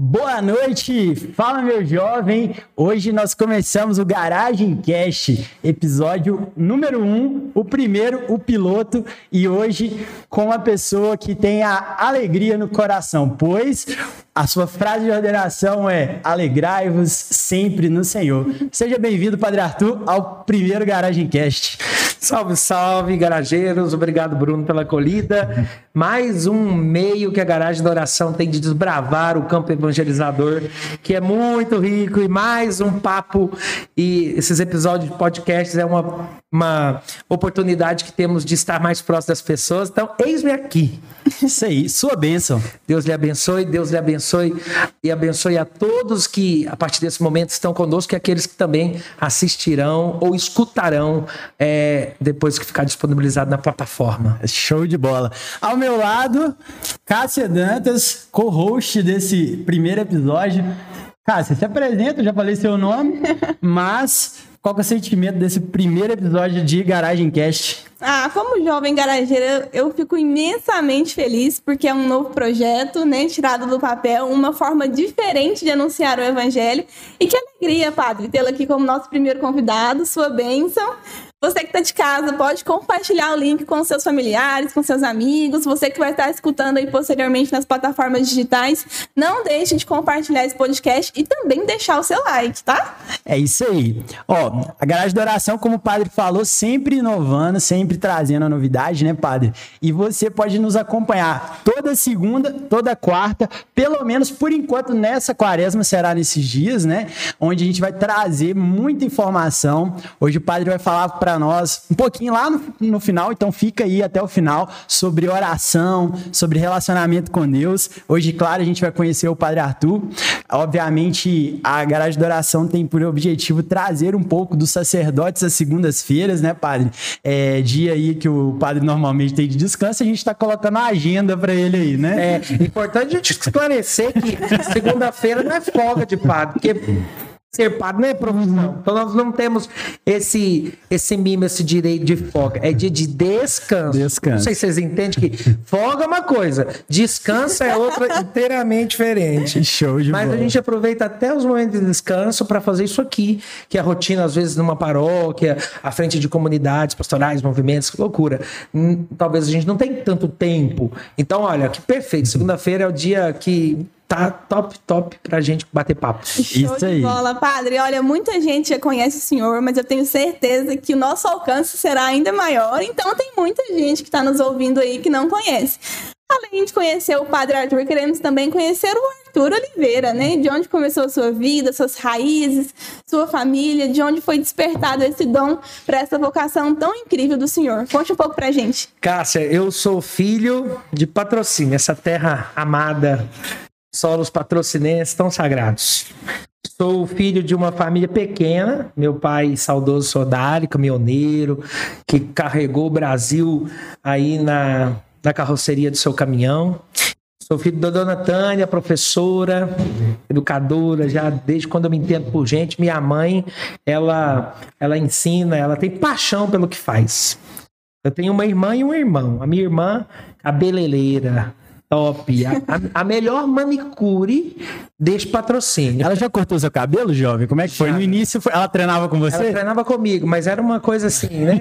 Boa noite, fala meu jovem. Hoje nós começamos o Garagem Cast, episódio número 1, um, o primeiro, o piloto, e hoje com uma pessoa que tem a alegria no coração, pois a sua frase de ordenação é: Alegrai-vos sempre no Senhor. Seja bem-vindo, Padre Arthur, ao primeiro Garagem Cast. Salve, salve, garageiros. Obrigado, Bruno, pela acolhida. Mais um meio que a Garagem da Oração tem de desbravar o campo evangelizador, que é muito rico. E mais um papo. E esses episódios de podcasts é uma, uma oportunidade que temos de estar mais próximo das pessoas. Então, eis-me aqui. Isso aí, sua bênção. Deus lhe abençoe, Deus lhe abençoe e abençoe a todos que, a partir desse momento, estão conosco e aqueles que também assistirão ou escutarão é, depois que ficar disponibilizado na plataforma. Show de bola. Ao meu lado, Cássia Dantas, co-host desse primeiro episódio. Cássia, se apresenta, já falei seu nome, mas qual que é o sentimento desse primeiro episódio de Garagem Cast? Ah, como jovem garageira, eu fico imensamente feliz porque é um novo projeto, né, tirado do papel, uma forma diferente de anunciar o evangelho. E que alegria, padre, tê-lo aqui como nosso primeiro convidado, sua bênção. Você que está de casa pode compartilhar o link com seus familiares, com seus amigos. Você que vai estar escutando aí posteriormente nas plataformas digitais, não deixe de compartilhar esse podcast e também deixar o seu like, tá? É isso aí. Ó, a Garagem da Oração, como o padre falou, sempre inovando, sempre trazendo a novidade, né, padre? E você pode nos acompanhar toda segunda, toda quarta, pelo menos por enquanto nessa quaresma será nesses dias, né? Onde a gente vai trazer muita informação. Hoje o padre vai falar para para nós um pouquinho lá no, no, final, então fica aí até o final sobre oração, sobre relacionamento com Deus. Hoje, claro, a gente vai conhecer o Padre Arthur. Obviamente, a Garagem da Oração tem por objetivo trazer um pouco dos sacerdotes às segundas-feiras, né, Padre? É, dia aí que o Padre normalmente tem de descanso, a gente está colocando a agenda para ele aí, né? É importante a gente esclarecer que segunda-feira não é folga de padre, porque ser padre não é profissão. Então nós não temos esse esse mimo, esse direito de folga. É dia de descanso. descanso. Não sei se vocês entendem que folga é uma coisa, descanso é outra inteiramente diferente. Show de Mas bola. a gente aproveita até os momentos de descanso para fazer isso aqui, que é a rotina, às vezes, numa paróquia, à frente de comunidades pastorais, movimentos, que loucura. Hum, talvez a gente não tenha tanto tempo. Então, olha, que perfeito. Segunda-feira é o dia que tá top, top pra gente bater papo. Show Isso de aí. bola, padre. Olha, muita gente já conhece o senhor, mas eu tenho certeza que o nosso alcance será ainda maior. Então tem muita gente que está nos ouvindo aí que não conhece. Além de conhecer o Padre Arthur, queremos também conhecer o Arthur Oliveira, né? De onde começou a sua vida, suas raízes, sua família, de onde foi despertado esse dom para essa vocação tão incrível do Senhor. Conte um pouco pra gente. Cássia, eu sou filho de patrocínio, essa terra amada, solos patrocinenses tão sagrados. Sou filho de uma família pequena, meu pai saudoso Sodari, caminhoneiro, que carregou o Brasil aí na, na carroceria do seu caminhão. Sou filho da dona Tânia, professora, educadora, já desde quando eu me entendo por gente. Minha mãe, ela, ela ensina, ela tem paixão pelo que faz. Eu tenho uma irmã e um irmão. A minha irmã, cabeleireira, top. A, a- a melhor manicure desse patrocínio. Ela já cortou seu cabelo, jovem? Como é que foi? Já. No início, foi- ela treinava com Ela você? treinava comigo, mas era uma coisa assim, né?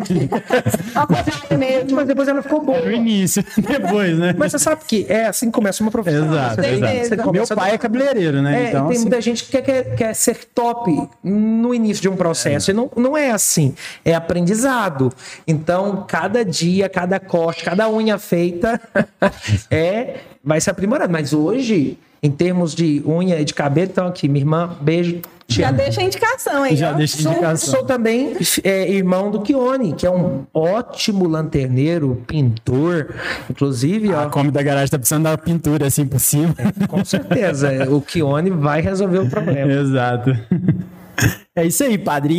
Ao contrário mesmo. mas depois ela ficou boa. No início, depois, né? Mas você sabe que é assim que começa uma profissão. Exato, Você tem- exato. você Meu pai é cabeleireiro, né? É, então, tem assim, muita gente que quer, quer, quer ser top no início de um processo. E não, não é assim. É aprendizado. Então, cada dia, cada corte, cada unha feita é, vai se aprimorando. Mas hoje, em termos de unha e de cabelo, então aqui, minha irmã, beijo. Te Já amo. deixa a indicação aí. já ó. deixa de Sou, indicação. sou também é, irmão do Kione, que é um ótimo lanterneiro, pintor. Inclusive, ó, A Kombi da garagem tá precisando dar pintura assim por cima. com certeza, o Kione vai resolver o problema. Exato. É isso aí, padre.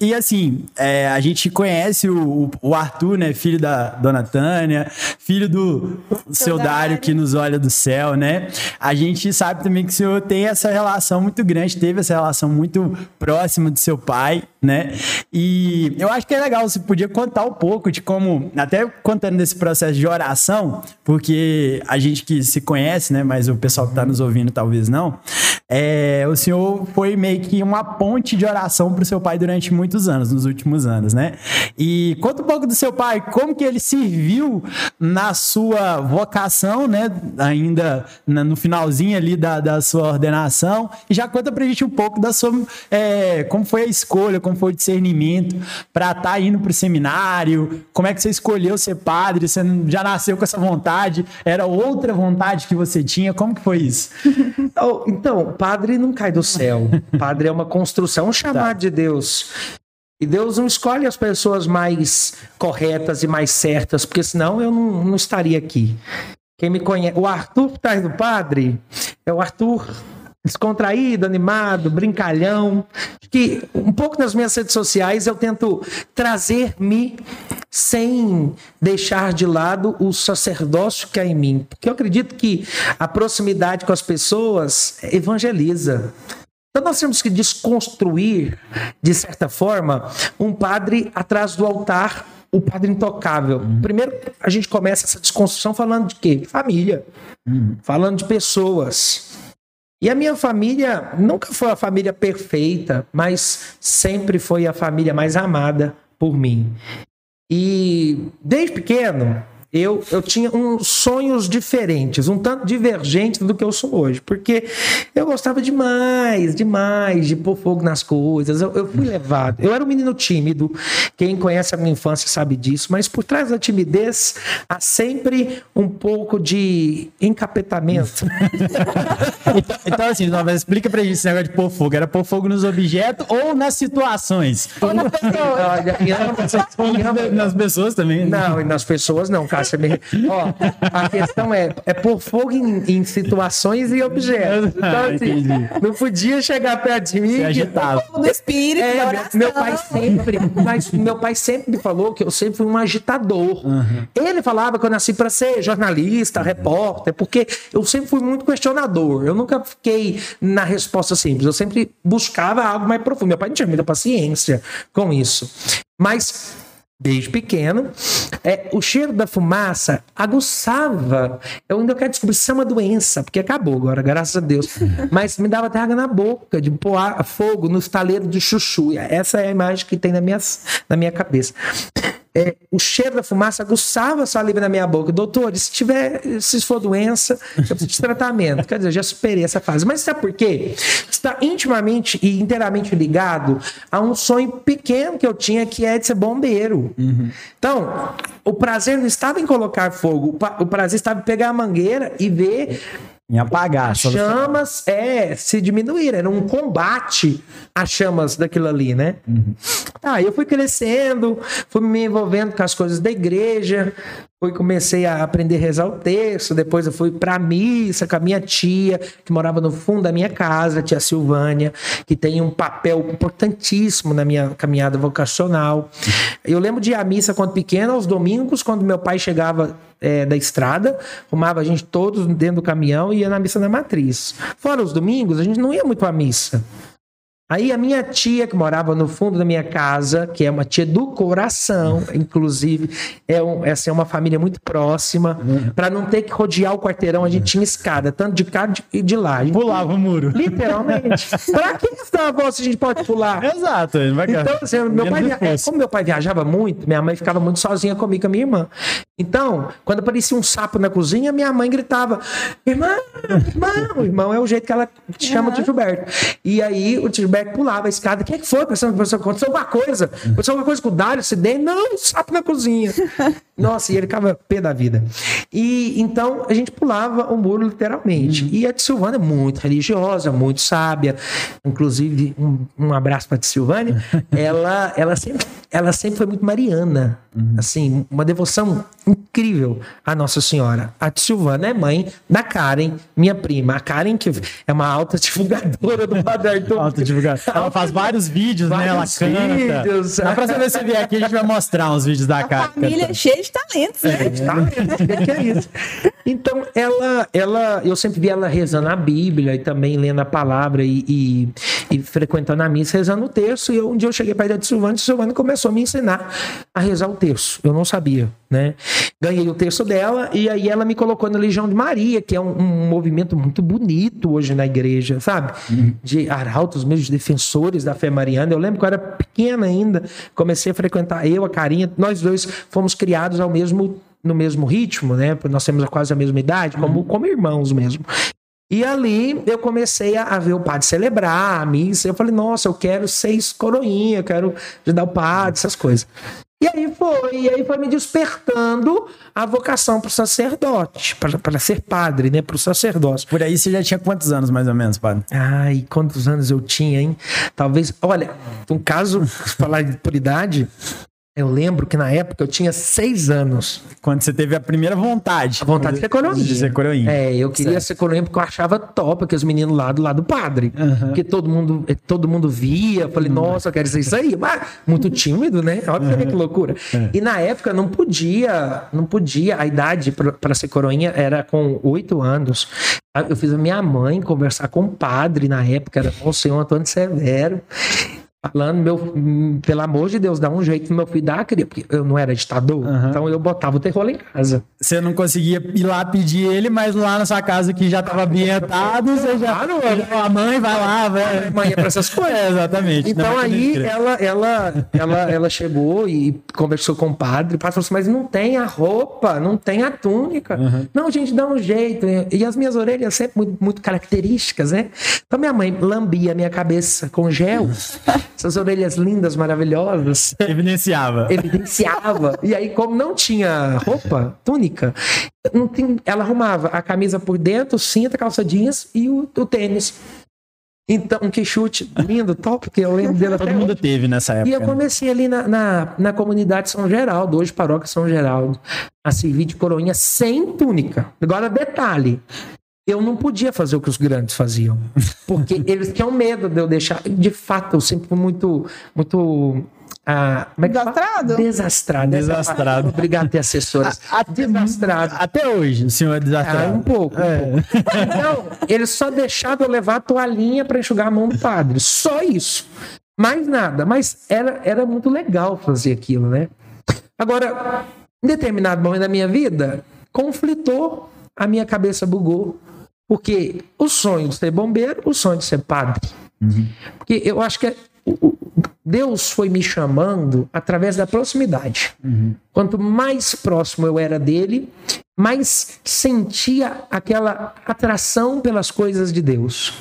E, e assim, é, a gente conhece o, o, Arthur, né? Filho da dona Tânia, filho do seu Dário que nos olha do céu, né? A gente sabe também que o senhor tem essa relação muito grande, teve essa relação muito próxima do seu pai, né? E eu acho que é legal, você podia contar um pouco de como, até contando desse processo de oração, porque a gente que se conhece, né? Mas o pessoal que está nos ouvindo talvez não. É, o senhor foi meio que uma ponte de oração para o seu pai durante muitos anos, nos últimos anos, né? E conta um pouco do seu pai, como que ele serviu na sua vocação, né? Ainda no finalzinho ali da, da sua ordenação. E já conta pra gente um pouco da sua. É, como foi a escolha, como foi o discernimento para estar tá indo pro seminário, como é que você escolheu ser padre, você já nasceu com essa vontade, era outra vontade que você tinha, como que foi isso? Então, padre não cai do céu. Padre é uma construção, tá. de Deus. E Deus não escolhe as pessoas mais corretas e mais certas, porque senão eu não, não estaria aqui. Quem me conhece, o Arthur que tá do padre, é o Arthur descontraído, animado, brincalhão. Que um pouco nas minhas redes sociais eu tento trazer-me sem deixar de lado o sacerdócio que há em mim. Porque eu acredito que a proximidade com as pessoas evangeliza. Então nós temos que desconstruir, de certa forma, um padre atrás do altar, o padre intocável. Uhum. Primeiro, a gente começa essa desconstrução falando de quê? Família. Uhum. Falando de pessoas. E a minha família nunca foi a família perfeita, mas sempre foi a família mais amada por mim. E desde pequeno, eu, eu tinha uns sonhos diferentes, um tanto divergentes do que eu sou hoje, porque eu gostava demais, demais de pôr fogo nas coisas. Eu, eu fui levado. Eu era um menino tímido, quem conhece a minha infância sabe disso, mas por trás da timidez há sempre um pouco de encapetamento. então, então, assim, não, mas explica pra gente esse negócio de pôr fogo. Era pôr fogo nos objetos ou nas situações? Ou nas pessoas. Olha, e nas pessoas também. Não, e nas pessoas não, cara me... Ó, a questão é, é pôr fogo em, em situações e objetos. Então, assim, não podia chegar perto de mim. Se Do espírito, é, meu pai sempre, mas meu pai sempre me falou que eu sempre fui um agitador. Uhum. Ele falava que eu nasci para ser jornalista, uhum. repórter, porque eu sempre fui muito questionador. Eu nunca fiquei na resposta simples. Eu sempre buscava algo mais profundo. Meu pai não tinha muita paciência com isso. Mas desde pequeno, é, o cheiro da fumaça aguçava. Eu ainda quero descobrir se é uma doença, porque acabou agora, graças a Deus. Mas me dava até água na boca, de pôr fogo no estaleiro de chuchu. Essa é a imagem que tem na minha, na minha cabeça é, o cheiro da fumaça aguçava a saliva na minha boca. Doutor, se tiver, se for doença, eu preciso de tratamento. Quer dizer, eu já superei essa fase. Mas sabe por quê? Está intimamente e inteiramente ligado a um sonho pequeno que eu tinha, que é de ser bombeiro. Uhum. Então, o prazer não estava em colocar fogo, o prazer estava em pegar a mangueira e ver em apagar. As chamas é, se diminuir, era um combate às chamas daquilo ali, né? Uhum. Aí eu fui crescendo, fui me envolvendo com as coisas da igreja, Fui, comecei a aprender a rezar o texto, depois eu fui para missa com a minha tia, que morava no fundo da minha casa, a tia Silvânia, que tem um papel importantíssimo na minha caminhada vocacional. Eu lembro de ir à missa quando pequena, aos domingos, quando meu pai chegava é, da estrada, arrumava a gente todos dentro do caminhão e ia na missa na matriz. Fora os domingos, a gente não ia muito à missa. Aí a minha tia, que morava no fundo da minha casa, que é uma tia do coração, inclusive, é um, essa é uma família muito próxima. Para não ter que rodear o quarteirão, a gente tinha escada, tanto de cá e de lá. Gente, Pulava o muro. Literalmente. pra que está a se a gente pode pular? Exato. Então, assim, meu pai, como meu pai viajava muito, minha mãe ficava muito sozinha comigo com a minha irmã. Então, quando aparecia um sapo na cozinha, minha mãe gritava: Irmão, irmão, irmão é o jeito que ela chama uhum. o Gilberto. E aí o Gilberto pulava a escada. O que, é que foi? Aconteceu alguma coisa? Aconteceu alguma coisa com o Dário, acidente? Não, um sapo na cozinha. Nossa, e ele ficava pé da vida. E então a gente pulava o muro literalmente. Uhum. E a de Silvana é muito religiosa, muito sábia. Inclusive, um, um abraço para a de Silvânia. ela, ela, sempre, ela sempre foi muito mariana. Assim, uma devoção incrível à Nossa Senhora. A Silvana é mãe da Karen, minha prima. A Karen, que é uma alta divulgadora do Padre Arthur. Alta divulgação. Ela faz vários vídeos, né? Ela Vários canta. vídeos. Dá pra você ver aqui, a gente vai mostrar uns vídeos da A cara. família é cheia de talentos, né? Tá? O que é isso? Então, ela, ela, eu sempre vi ela rezando a Bíblia e também lendo a palavra e, e, e frequentando a missa, rezando o terço. E eu, um dia eu cheguei para a de Silvana e Silvana começou a me ensinar a rezar o terço. Eu não sabia, né? Ganhei o terço dela e aí ela me colocou na Legião de Maria, que é um, um movimento muito bonito hoje na igreja, sabe? De arautos, mesmo de defensores da fé mariana. Eu lembro que eu era pequena ainda, comecei a frequentar eu, a Carinha, nós dois fomos criados ao mesmo no mesmo ritmo, né? Nós temos quase a mesma idade, como, como irmãos mesmo. E ali eu comecei a, ver o padre celebrar a missa. Eu falei, nossa, eu quero seis coroinhas, eu quero ajudar o padre, essas coisas. E aí foi, e aí foi me despertando a vocação para o sacerdote, para ser padre, né? Para o sacerdócio. Por aí você já tinha quantos anos, mais ou menos, padre? Ai, quantos anos eu tinha, hein? Talvez. Olha, um caso, falar de- por idade, eu lembro que na época eu tinha seis anos. Quando você teve a primeira vontade. A vontade de ser coroinha. De ser coroinha. É, eu queria Certo. ser coroinha porque eu achava top aqueles meninos lá do lado do padre. Aham. Porque todo mundo, eh, todo mundo via. Eu falei, nossa, eu quero ser isso aí. Mas muito tímido, né? Olha que loucura. E na época não podia, não podia. A idade para ser coroinha era com oito anos. Eu fiz a minha mãe conversar com o padre na época, era o senhor Antônio Severo. Falando, meu, pelo amor de Deus, dá um jeito no meu filho dar, queria, porque eu não era ditador, Aham. então eu botava o terror em casa. Você não conseguia ir lá pedir ele, mas lá na sua casa que já tava ambientado, você já. Claro, já- a mãe vai lá, vai. Mãe é pra essas coisas. É, exatamente. Então Não, aí ela, ela, ela, ela chegou e conversou com o padre. O padre falou assim: Mas não tem a roupa, não tem a túnica. Não, gente, dá um jeito. E as minhas orelhas sempre muito, muito características, né? Então minha mãe lambia a minha cabeça com gel, essas orelhas lindas, maravilhosas. Evidenciava. Evidenciava. E aí, como não tinha roupa, túnica, não tem- ela arrumava a camisa por dentro, cinta, calça jeans e o, o tênis. Então, um que chute lindo, top, que eu lembro dele Todo mundo hoje. teve nessa época. E eu né? comecei ali na, na, na comunidade São Geraldo, hoje paróquia São Geraldo, a servir de coroinha sem túnica. Agora, detalhe. Eu não podia fazer o que os grandes faziam. Porque eles tinham medo de eu deixar. De fato, eu sempre fui muito. muito ah, como é que fala? Desastrado? Desastrado. Desastrado. Obrigado, ter assessoras. Até, Desastrado. até hoje, o senhor é Ah, desastrado. um pouco. um É. pouco. Então, eles só deixavam eu levar a toalhinha para enxugar a mão do padre. Só isso. Mais nada. Mas era, era muito legal fazer aquilo, né? Agora, em determinado momento da minha vida, conflitou, a minha cabeça bugou. Porque o sonho de ser bombeiro, o sonho de ser padre. Porque eu acho que o- Deus foi me chamando através da proximidade. Quanto mais próximo eu era dele, mais sentia aquela atração pelas coisas de Deus.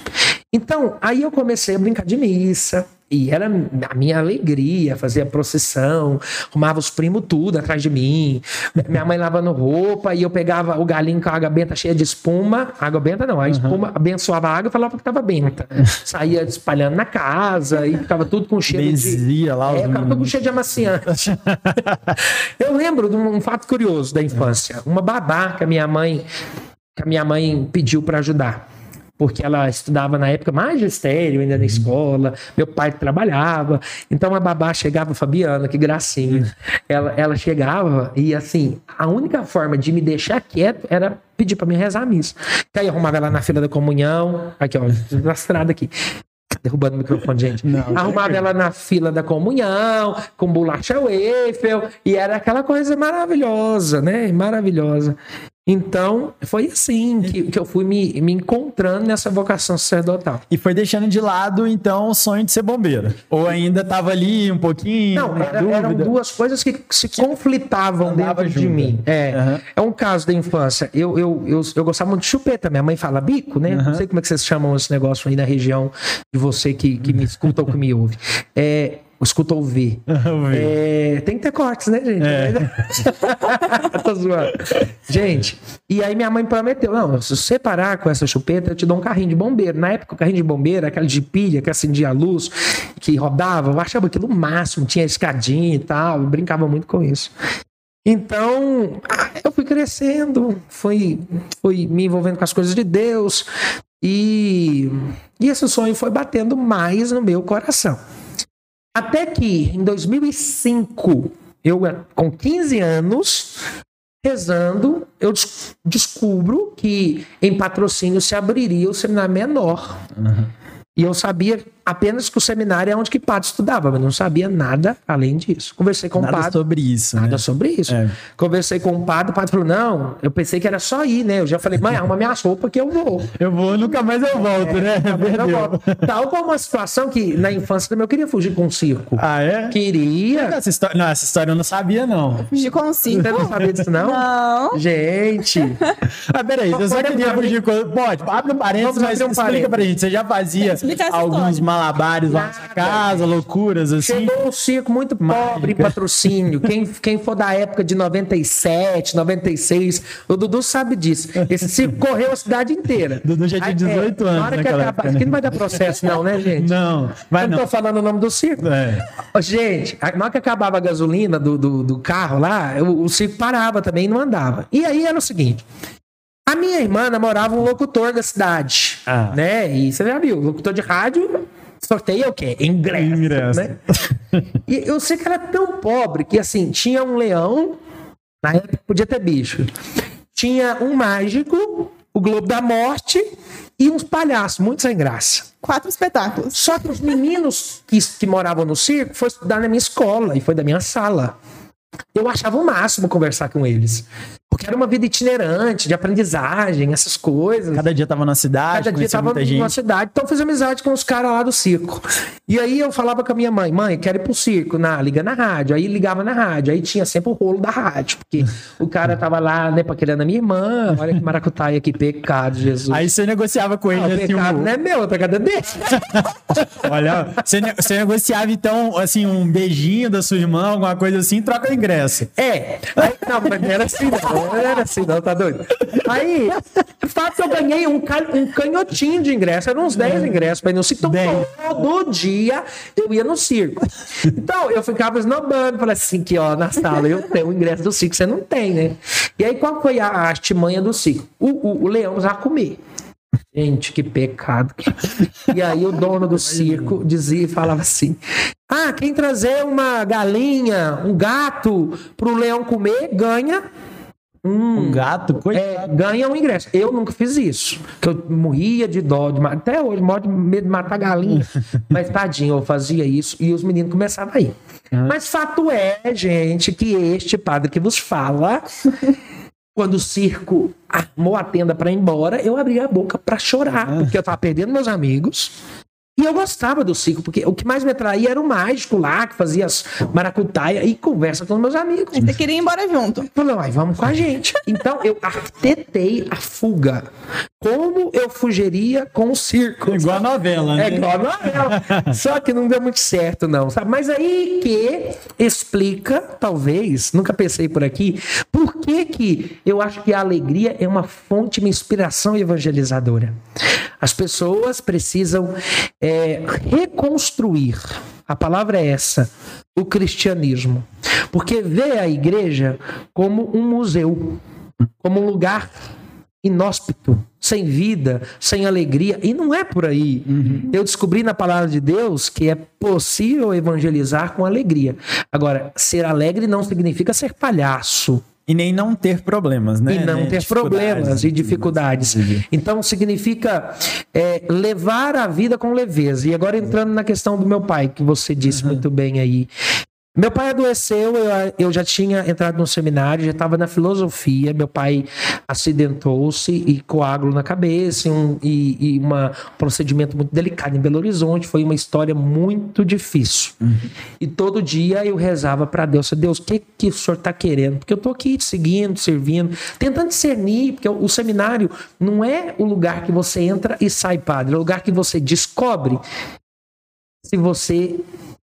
Então, aí eu comecei a brincar de missa. E era a minha alegria fazer a procissão, arrumava os primos tudo atrás de mim. Minha mãe lavando roupa e eu pegava o galinho com a água benta cheia de espuma. Água benta não, a espuma abençoava a água e falava que estava benta. Saía espalhando na casa e ficava tudo com cheiro de. Benzia lá os É, ficava tudo com cheiro de amaciante. eu lembro de um fato curioso da infância. Uma babá que a minha mãe, que a minha mãe pediu para ajudar. Porque ela estudava na época magistério, ainda na escola, meu pai trabalhava. Então a babá chegava, Fabiana, que gracinha. Ela, ela chegava e assim, a única forma de me deixar quieto era pedir para me rezar a missa. Que aí arrumava ela na fila da comunhão. Aqui, ó, desastrada aqui. Derrubando o microfone, gente. Não, Arrumava ela na fila da comunhão, com bolacha waffle, e era aquela coisa maravilhosa, né? Maravilhosa. Então, foi assim que, que eu fui me, me encontrando nessa vocação sacerdotal. E foi deixando de lado, então, o sonho de ser bombeiro. Ou ainda tava ali um pouquinho, Não, era- eram duas coisas que se conflitavam andava dentro de junto. mim. É, Aham. é um caso da infância. Eu, eu, eu, eu gostava muito de chupeta. Minha mãe fala bico, né? Não sei como é que vocês chamam esse negócio aí na região de você que, que me escuta ou que me ouve. É, escutou o V. É, tem que ter cortes, né, gente? É. Tô zoando. Gente, e aí minha mãe prometeu: não, se você parar com essa chupeta, eu te dou um carrinho de bombeiro. Na época, o carrinho de bombeiro, aquele de pilha que acendia a luz, que rodava, eu achava aquilo o máximo, tinha escadinha e tal, eu brincava muito com isso. Então, eu fui crescendo, fui, fui me envolvendo com as coisas de Deus, e, e esse sonho foi batendo mais no meu coração. Até que, em 2005, eu com 15 anos, rezando, eu des- descubro que em patrocínio se abriria o seminário menor. E eu sabia apenas que o seminário é onde que padre estudava, mas não sabia nada além disso. Conversei com o Nada padre. sobre isso, né? Nada sobre isso. É. Conversei com o padre, o padre falou: não, eu pensei que era só ir, né? Eu já falei, mãe, arruma minhas roupas que eu vou. Eu vou, nunca mais eu volto, né? Tá vendo? Eu volto. Tal como uma situação que na infância também eu queria fugir com o circo. Ah, é? Queria. Essa história, não, essa história eu não sabia, não. Fugir com cinco. Você não sabia disso, não? Não. Gente, Ah, peraí, você só queria fugir com. Pode, abre um parênteses, mas um explica parênteses. pra gente. Você já fazia Essa alguns história. malabares lá na casa, loucuras assim? chegou um circo muito pobre em patrocínio. Quem, quem for da época de 97, 96, o Dudu sabe disso. Esse circo correu a cidade inteira. Dudu já tinha Aí, 18 na anos hora que acabar, época, né? aqui não vai dar processo, não, né, gente? Não, vai eu não não. tô falando o nome do circo. É. Gente, a- na hora que acabava a gasolina do, do, do carro lá, o, o circo parava também e não andava. E aí era o seguinte: a minha irmã namorava um locutor da cidade, Ah. né? E você já viu, locutor de rádio sorteia o quê? Ingresso, Ingresso. né? E eu sei que era tão pobre que, assim, tinha um leão, na época podia ter bicho, tinha um mágico, o Globo da Morte e uns palhaços, muito sem graça. Quatro espetáculos. Só que os meninos que, que moravam no circo foram estudar na minha escola e foi da minha sala. Eu achava o máximo conversar com eles. Porque era uma vida itinerante, de aprendizagem, essas coisas. Cada dia tava na cidade, Cada dia tava muita numa gente. cidade, então eu fiz amizade com os caras lá do circo. E aí eu falava com a minha mãe, mãe, quero ir pro circo, na, liga na rádio. Aí ligava na rádio, aí tinha sempre o rolo da rádio, porque o cara tava lá, né, paquerando a minha irmã. Olha que maracutaia, que pecado, Jesus. Aí você negociava com ele, o assim, pecado um- não é meu, é pecado é dele. Olha, você, ne- você negociava então, assim, um beijinho da sua irmã, alguma coisa assim, troca o ingresso. É. Aí, não, mas era assim, não. Não era assim, não, tá doido? Aí, de fato, eu ganhei um, ca- um canhotinho de ingresso. Eram uns 10 ingressos pra ir no circo. Então, todo dia eu ia no circo. Então, eu ficava esnobando. Falei assim, que ó, na sala eu tenho o ingresso do circo, você não tem, né? E aí, qual foi a, artimanha do circo? O, o, o leão já comer. Gente, que pecado. E aí o dono do circo dizia e falava assim: Ah, quem trazer uma galinha, um gato pro leão comer, ganha. Um gato, É, coitado. ganha um ingresso. Eu nunca fiz isso. Que eu morria de dó, de, até hoje, morro de medo de matar galinha. Mas tadinho, eu fazia isso e os meninos começavam a ir. Mas fato é, gente, que este padre que vos fala, quando o circo armou a tenda para ir embora, eu abri a boca para chorar, porque eu tava perdendo meus amigos. E eu gostava do circo, porque o que mais me atraía era o mágico lá, que fazia as maracutaia e conversa com os meus amigos. Você queria ir embora junto. Falou, ai, vamos com a gente. Então eu arquitetei a fuga. Como eu fugiria com o circo? Igual a novela, né? É igual a novela. Só que não deu muito certo, não. Sabe? Mas aí que explica, talvez, nunca pensei por aqui, por que, que eu acho que a alegria é uma fonte de inspiração evangelizadora. As pessoas precisam é, reconstruir. A palavra é essa, o cristianismo. Porque vê a igreja como um museu, como um lugar inóspito, sem vida, sem alegria. E não é por aí. Eu descobri na palavra de Deus que é possível evangelizar com alegria. Agora, ser alegre não significa ser palhaço. E nem não ter problemas, né? E não Né? ter problemas e dificuldades. Então significa é, levar a vida com leveza. E agora entrando na questão do meu pai, que você disse muito bem aí. Meu pai adoeceu, eu, eu já tinha entrado no seminário, já estava na filosofia. Meu pai acidentou-se e coágulo na cabeça, e um e, e uma, um procedimento muito delicado em Belo Horizonte. Foi uma história muito difícil. E todo dia eu rezava para Deus: Deus, o que, que o senhor está querendo? Porque eu estou aqui te seguindo, servindo, tentando discernir, porque o, o seminário não é o lugar que você entra e sai padre, é o lugar que você descobre se você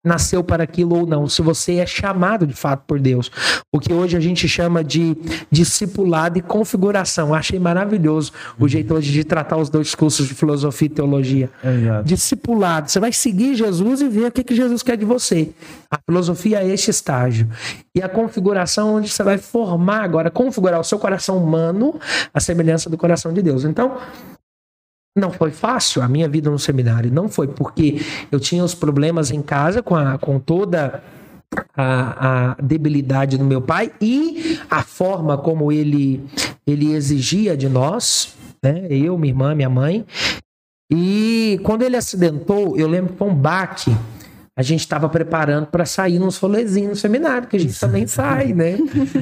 nasceu para aquilo ou não, se você é chamado de fato por Deus. O que hoje a gente chama de discipulado e configuração. Achei maravilhoso o jeito hoje de tratar os dois cursos de filosofia e teologia. Exato. Discipulado. Você vai seguir Jesus e ver o que, que Jesus quer de você. A filosofia é este estágio. E a configuração, onde você vai formar agora, configurar o seu coração humano à semelhança do coração de Deus. Então, não foi fácil a minha vida no seminário. Não foi porque eu tinha os problemas em casa com, a, com toda a, a, debilidade do meu pai e a forma como ele, ele exigia de nós, né? eu, minha irmã, minha mãe. E quando ele acidentou, eu lembro que foi um baque a gente estava preparando para sair nos rolezinhos no seminário, que a gente também sai, né?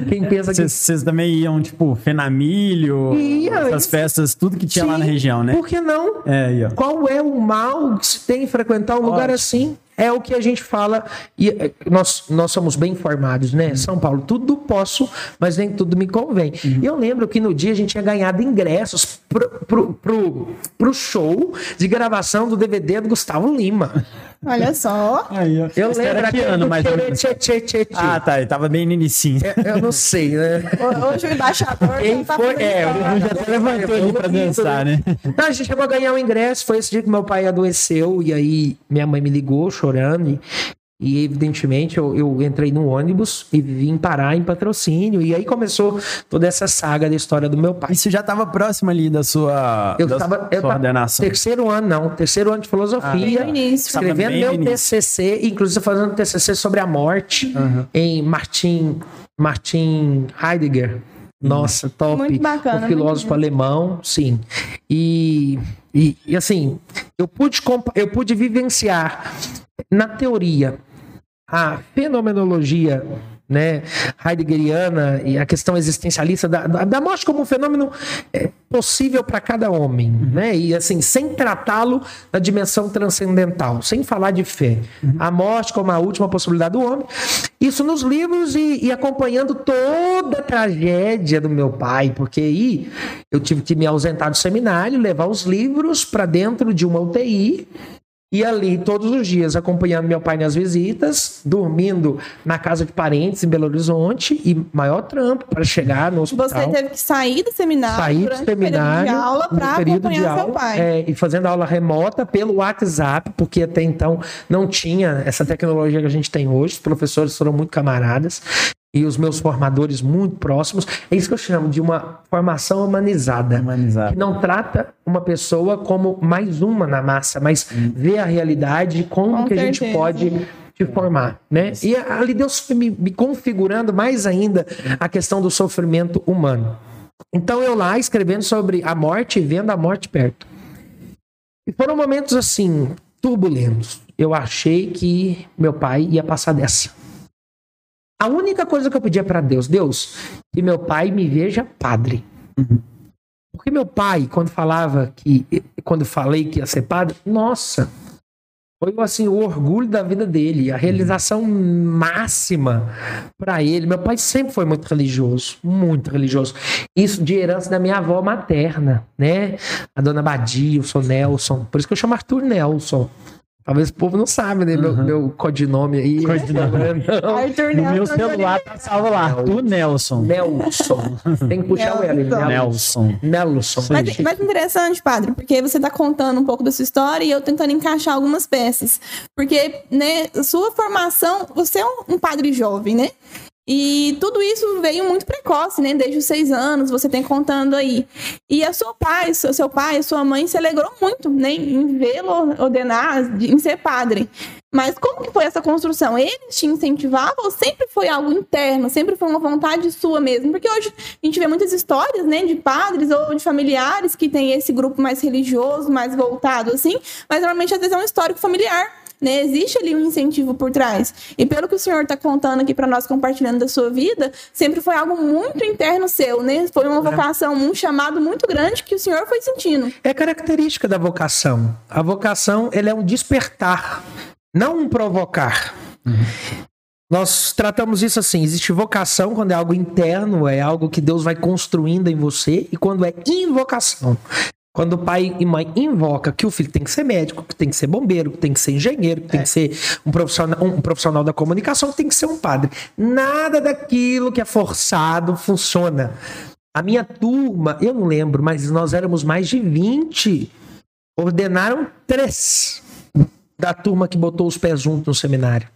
Quem pensa que. Vocês também iam, tipo, Fenamilho, Ia, essas festas, tudo que tinha lá Sim, na região, né? Por que não? É. Qual é o mal que se tem em frequentar um lugar Ótimo. assim? É o que a gente fala, e eh, nós, nós somos bem informados, né? São Paulo, tudo posso, mas nem tudo me convém. E eu lembro que no dia a gente tinha ganhado ingressos pro, pro, pro, pro show de gravação do DVD do Gustavo Lima. Olha só. Aí. Eu Esse lembro era que ano, menos? tchê, tchê, tchê, tchê. Ah, tá. Ele tava bem no inicinho. Eu não sei, né? Hoje o embaixador Quem tá foi? É, o já até levantou ali pra dançar, né? Não, a gente chegou a ganhar o ingresso. Foi esse dia que meu pai adoeceu. E aí minha mãe me ligou chorando. E, e, evidentemente eu, eu entrei no ônibus e vim parar em patrocínio. E aí começou toda essa saga da história do meu pai. Isso já tava próximo ali da sua, Eu da estava eu sua tava- ordenação. terceiro ano, não. Terceiro ano de filosofia. Bem no início. Tava Escrevendo meu início. TCC, inclusive fazendo TCC sobre a morte em Martin, Martin Heidegger. Nossa, top. Muito bacana, Um filósofo muito alemão, sim. E, e, e, assim, eu pude, eu pude vivenciar na teoria a fenomenologia né, heideggeriana e a questão existencialista da, da, da morte como um fenômeno é, possível para cada homem, né? E assim, sem tratá-lo na dimensão transcendental, sem falar de fé. A morte como a última possibilidade do homem. Isso nos livros e, e acompanhando toda a tragédia do meu pai, porque aí eu tive que me ausentar do seminário, levar os livros para dentro de uma UTI e ali, todos os dias, acompanhando meu pai nas visitas, dormindo na casa de parentes em Belo Horizonte e maior trampo para chegar no hospital. Você teve que sair do seminário Sair do seminário de aula para período de acompanhar seu aula, pai. é, e fazendo aula remota pelo WhatsApp, porque até então não tinha essa tecnologia que a gente tem hoje. Os professores foram muito camaradas e os meus formadores muito próximos. É isso que eu chamo de uma formação humanizada Humanizado. que não trata uma pessoa como mais uma na massa, mas vê a realidade e como Com que a gente certeza. pode te formar, né? E ali Deus foi me, me configurando mais ainda a questão do sofrimento humano. Então eu lá escrevendo sobre a morte e vendo a morte perto. E foram momentos assim turbulentos. Eu achei que meu pai ia passar dessa. A única coisa que eu pedia para Deus, Deus, que meu pai me veja padre. Porque meu pai, quando falava que, quando falei que ia ser padre, nossa, foi assim o orgulho da vida dele, a realização máxima para ele. Meu pai sempre foi muito religioso, muito religioso. Isso de herança da minha avó materna, né? A dona Badia, o seu Nelson. Por isso que eu chamo Arthur Nelson. Talvez o povo não sabe, né? Meu, meu codinome aí. Codinome. Arthur No meu Nelson celular tá salvo lá. Tu, Nelson. Nelson. Tem que puxar o L. Nelson. Nelson. Nelson. Mas, mas interessante, padre, porque você está contando um pouco da sua história e eu tentando encaixar algumas peças. Porque, né, sua formação, você é um, um padre jovem, né? E tudo isso veio muito precoce, né? Desde os seis anos, você tem contando aí. E a seu pai, seu, pai, sua mãe se alegrou muito, né? Em vê-lo ordenar, de- em ser padre. Mas como que foi essa construção? Eles te incentivavam ou sempre foi algo interno? Sempre foi uma vontade sua mesmo? Porque hoje a gente vê muitas histórias, né, de padres ou de familiares que tem esse grupo mais religioso, mais voltado assim, mas normalmente às vezes é um histórico familiar. Né? Existe ali um incentivo por trás. E pelo que o senhor está contando aqui para nós, compartilhando da sua vida, sempre foi algo muito interno seu, né? Foi uma vocação, um chamado muito grande que o senhor foi sentindo. É característica da vocação. A vocação ele é um despertar, não um provocar. Nós tratamos isso assim: existe vocação quando é algo interno, é algo que Deus vai construindo em você, e quando é invocação. Quando o pai e mãe invoca que o filho tem que ser médico, que tem que ser bombeiro, que tem que ser engenheiro, que tem que ser um profissional, um profissional da comunicação, que tem que ser um padre. Nada daquilo que é forçado funciona. A minha turma, eu não lembro, mas nós éramos mais de 20. Ordenaram três da turma que botou os pés juntos no seminário.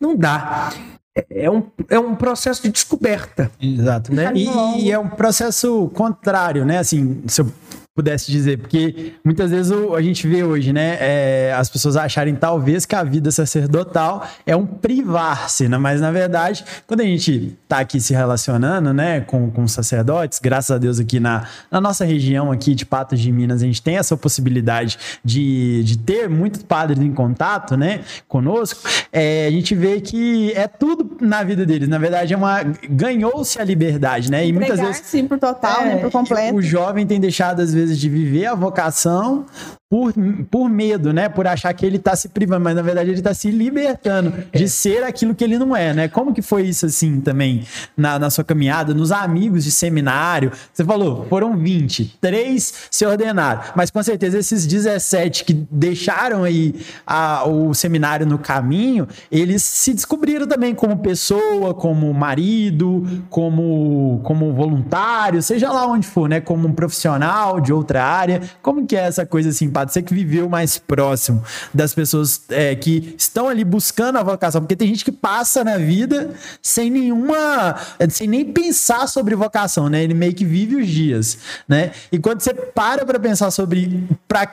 Não dá. É, é um, é um processo de descoberta. Exato. Né? E, e é um processo contrário, né? Assim, se eu pudesse dizer, porque muitas vezes o, a gente vê hoje, né, é, as pessoas acharem talvez que a vida sacerdotal é um privar-se, né? mas na verdade, quando a gente tá aqui se relacionando, né, com, com sacerdotes, graças a Deus aqui na, na nossa região aqui de Patos de Minas, a gente tem essa possibilidade de, de ter muitos padres em contato, né, conosco, é, a gente vê que é tudo na vida deles, na verdade é uma, ganhou-se a liberdade, né, e muitas vezes... Sim, por total, né, é, né, por completo. O jovem tem deixado às vezes vezes, de viver a vocação por, por medo, né? Por achar que ele está se privando, mas na verdade ele está se libertando de é. ser aquilo que ele não é, né? Como que foi isso assim também na, na sua caminhada, nos amigos de seminário? Você falou, foram 20, três se ordenaram, mas com certeza esses 17 que deixaram aí a, o seminário no caminho, eles se descobriram também como pessoa, como marido, como, como voluntário, seja lá onde for, né? Como um profissional de outra área. Como que é essa coisa assim? Você que viveu mais próximo das pessoas é, que estão ali buscando a vocação, porque tem gente que passa na vida sem nenhuma, sem nem pensar sobre vocação, né? Ele meio que vive os dias, né? E quando você para para pensar sobre pra,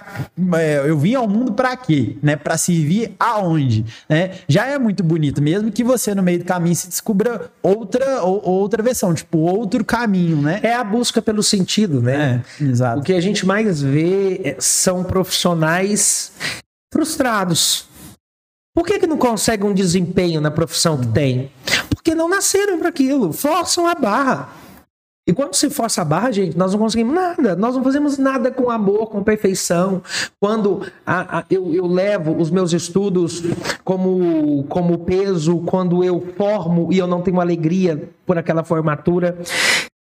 é, eu vim ao mundo para quê, né? Para servir aonde, né? Já é muito bonito, mesmo que você no meio do caminho se descubra outra ou, outra versão, tipo outro caminho, né? É a busca pelo sentido, né? É, exato. O que a gente mais vê é, são profissionais frustrados. Por que, que não conseguem um desempenho na profissão que tem? Porque não nasceram para aquilo, forçam a barra. E quando se força a barra, gente, nós não conseguimos nada. Nós não fazemos nada com amor, com perfeição. Quando a, a, eu, eu, levo os meus estudos como, como peso, quando eu formo e eu não tenho alegria por aquela formatura.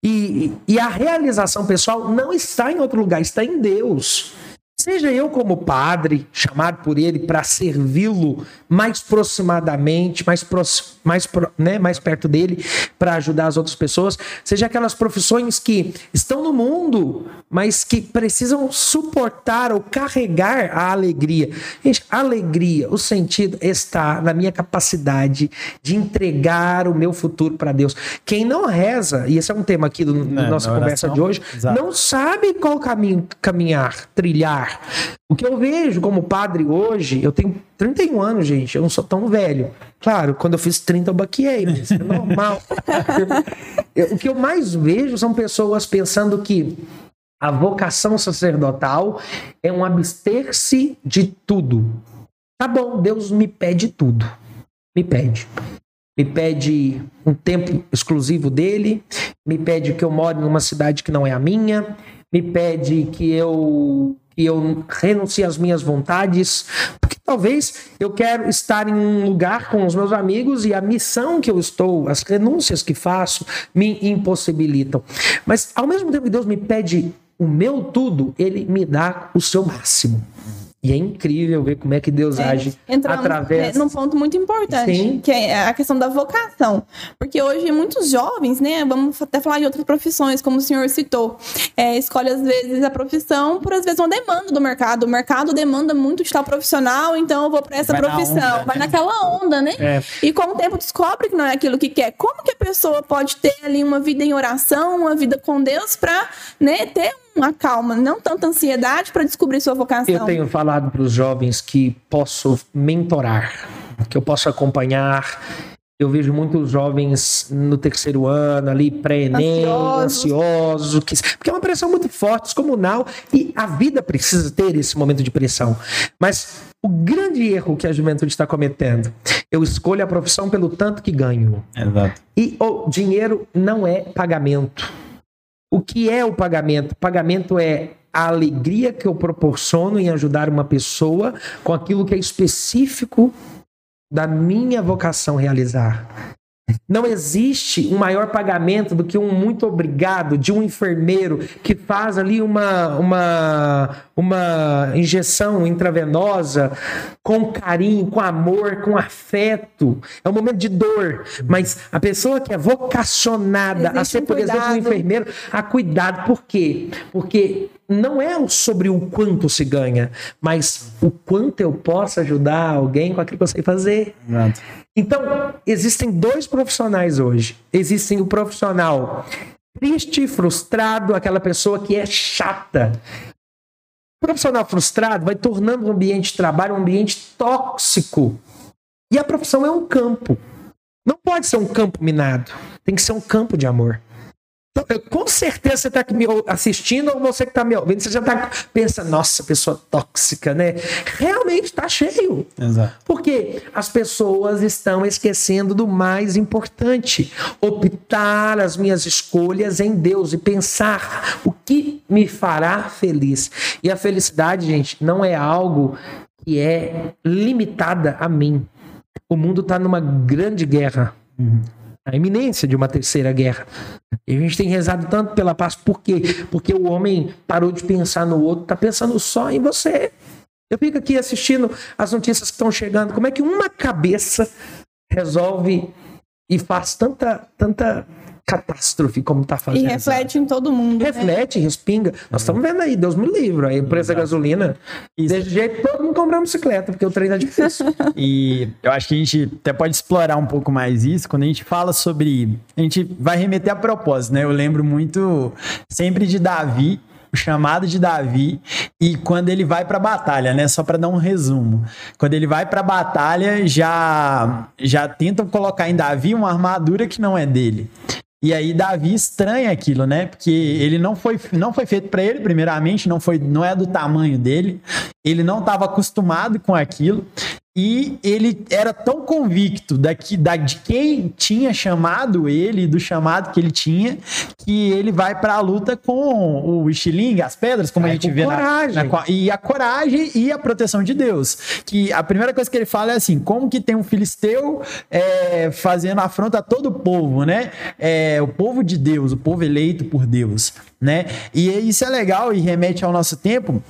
E, e a realização pessoal não está em outro lugar, está em Deus. Seja eu como padre, chamado por ele para servi-lo mais aproximadamente, mais, mais, né, mais perto dele, para ajudar as outras pessoas, seja aquelas profissões que estão no mundo, mas que precisam suportar ou carregar a alegria. Gente, a alegria, o sentido está na minha capacidade de entregar o meu futuro para Deus. Quem não reza, e esse é um tema aqui da é, nossa conversa de hoje, Exato. não sabe qual caminho caminhar, trilhar o que eu vejo como padre hoje, eu tenho 31 anos, gente, eu não sou tão velho. Claro, quando eu fiz 30 eu baqueei, mas é normal. o que eu mais vejo são pessoas pensando que a vocação sacerdotal é um abster-se de tudo. Tá bom, Deus me pede tudo. Me pede. Me pede um tempo exclusivo dele, me pede que eu more numa cidade que não é a minha, me pede que eu que eu renuncie às minhas vontades, porque talvez eu quero estar em um lugar com os meus amigos e a missão que eu estou, as renúncias que faço, me impossibilitam. Mas ao mesmo tempo que Deus me pede o meu tudo, ele me dá o seu máximo. E é incrível ver como é que Deus é, age através. É, num ponto muito importante, Sim. que é a questão da vocação. Porque hoje muitos jovens, né? Vamos até falar de outras profissões, como o senhor citou, é, escolhe às vezes a profissão por às vezes uma demanda do mercado. O mercado demanda muito de tal profissional, então eu vou para essa vai profissão. Na onda, vai né? naquela onda, né? É. E com o tempo descobre que não é aquilo que quer. Como que a pessoa pode ter ali uma vida em oração, uma vida com Deus, para né, ter uma calma, não tanta ansiedade para descobrir sua vocação. Eu tenho falado para os jovens que posso mentorar, que eu posso acompanhar. Eu vejo muitos jovens no terceiro ano, ali, pré-ENEM, ansiosos, que, porque é uma pressão muito forte, descomunal, e a vida precisa ter esse momento de pressão. Mas o grande erro que a juventude está cometendo, eu escolho a profissão pelo tanto que ganho. Exato. E o dinheiro não é pagamento. O que é o pagamento? Pagamento é a alegria que eu proporciono em ajudar uma pessoa com aquilo que é específico da minha vocação realizar. Não existe um maior pagamento do que um muito obrigado de um enfermeiro que faz ali uma, uma, uma injeção intravenosa com carinho, com amor, com afeto. É um momento de dor, mas a pessoa que é vocacionada Existe a ser, um por exemplo, um enfermeiro, a cuidado. Por quê? Porque não é sobre o quanto se ganha, mas o quanto eu posso ajudar alguém com aquilo que eu sei fazer. Exato. Então, existem dois profissionais hoje. Existem o profissional triste, frustrado, aquela pessoa que é chata. O profissional frustrado vai tornando o ambiente de trabalho um ambiente tóxico. E a profissão é um campo. Não pode ser um campo minado. Tem que ser um campo de amor. Então, eu- com certeza você está me assistindo ou você que está me ouvindo, você já está pensando, nossa, pessoa tóxica, né? Realmente está cheio. Exato. Porque as pessoas estão esquecendo do mais importante: optar as minhas escolhas em Deus e pensar o que me fará feliz. E a felicidade, gente, não é algo que é limitada a mim. O mundo está numa grande guerra. A iminência de uma terceira guerra. E a gente tem rezado tanto pela paz. Por quê? Porque o homem parou de pensar no outro, está pensando só em você. Eu fico aqui assistindo as notícias que estão chegando. Como é que uma cabeça resolve e faz tanta, tanta catástrofe como está E fazendo? reflete em todo mundo. né? Reflete, respinga. Nós estamos vendo aí, Deus me livre. Aí o preço da gasolina. Isso. Desse jeito, todo mundo comprar uma bicicleta, porque o trem tá difícil. E eu acho que a gente até pode explorar um pouco mais isso quando a gente fala sobre. A gente vai remeter a propósito, né? Eu lembro muito sempre de Davi, o chamado de Davi, e quando ele vai pra batalha, né? Só para dar um resumo. Quando ele vai pra batalha, já, já tentam colocar em Davi uma armadura que não é dele. E aí Davi estranha aquilo, né? Porque ele não foi, não foi feito para ele, primeiramente, não foi, não é do tamanho dele. Ele não estava acostumado com aquilo. E ele era tão convicto daqui, da, de quem tinha chamado ele, do chamado que ele tinha, que ele vai para a luta com o estilingue, as pedras, como a É, gente vê na, coragem. na, e a coragem e a proteção de Deus. Que a primeira coisa que ele fala é assim: como que tem um filisteu é, fazendo afronta a todo o povo, né? É, o povo de Deus, o povo eleito por Deus, né? E isso é legal e remete ao nosso tempo.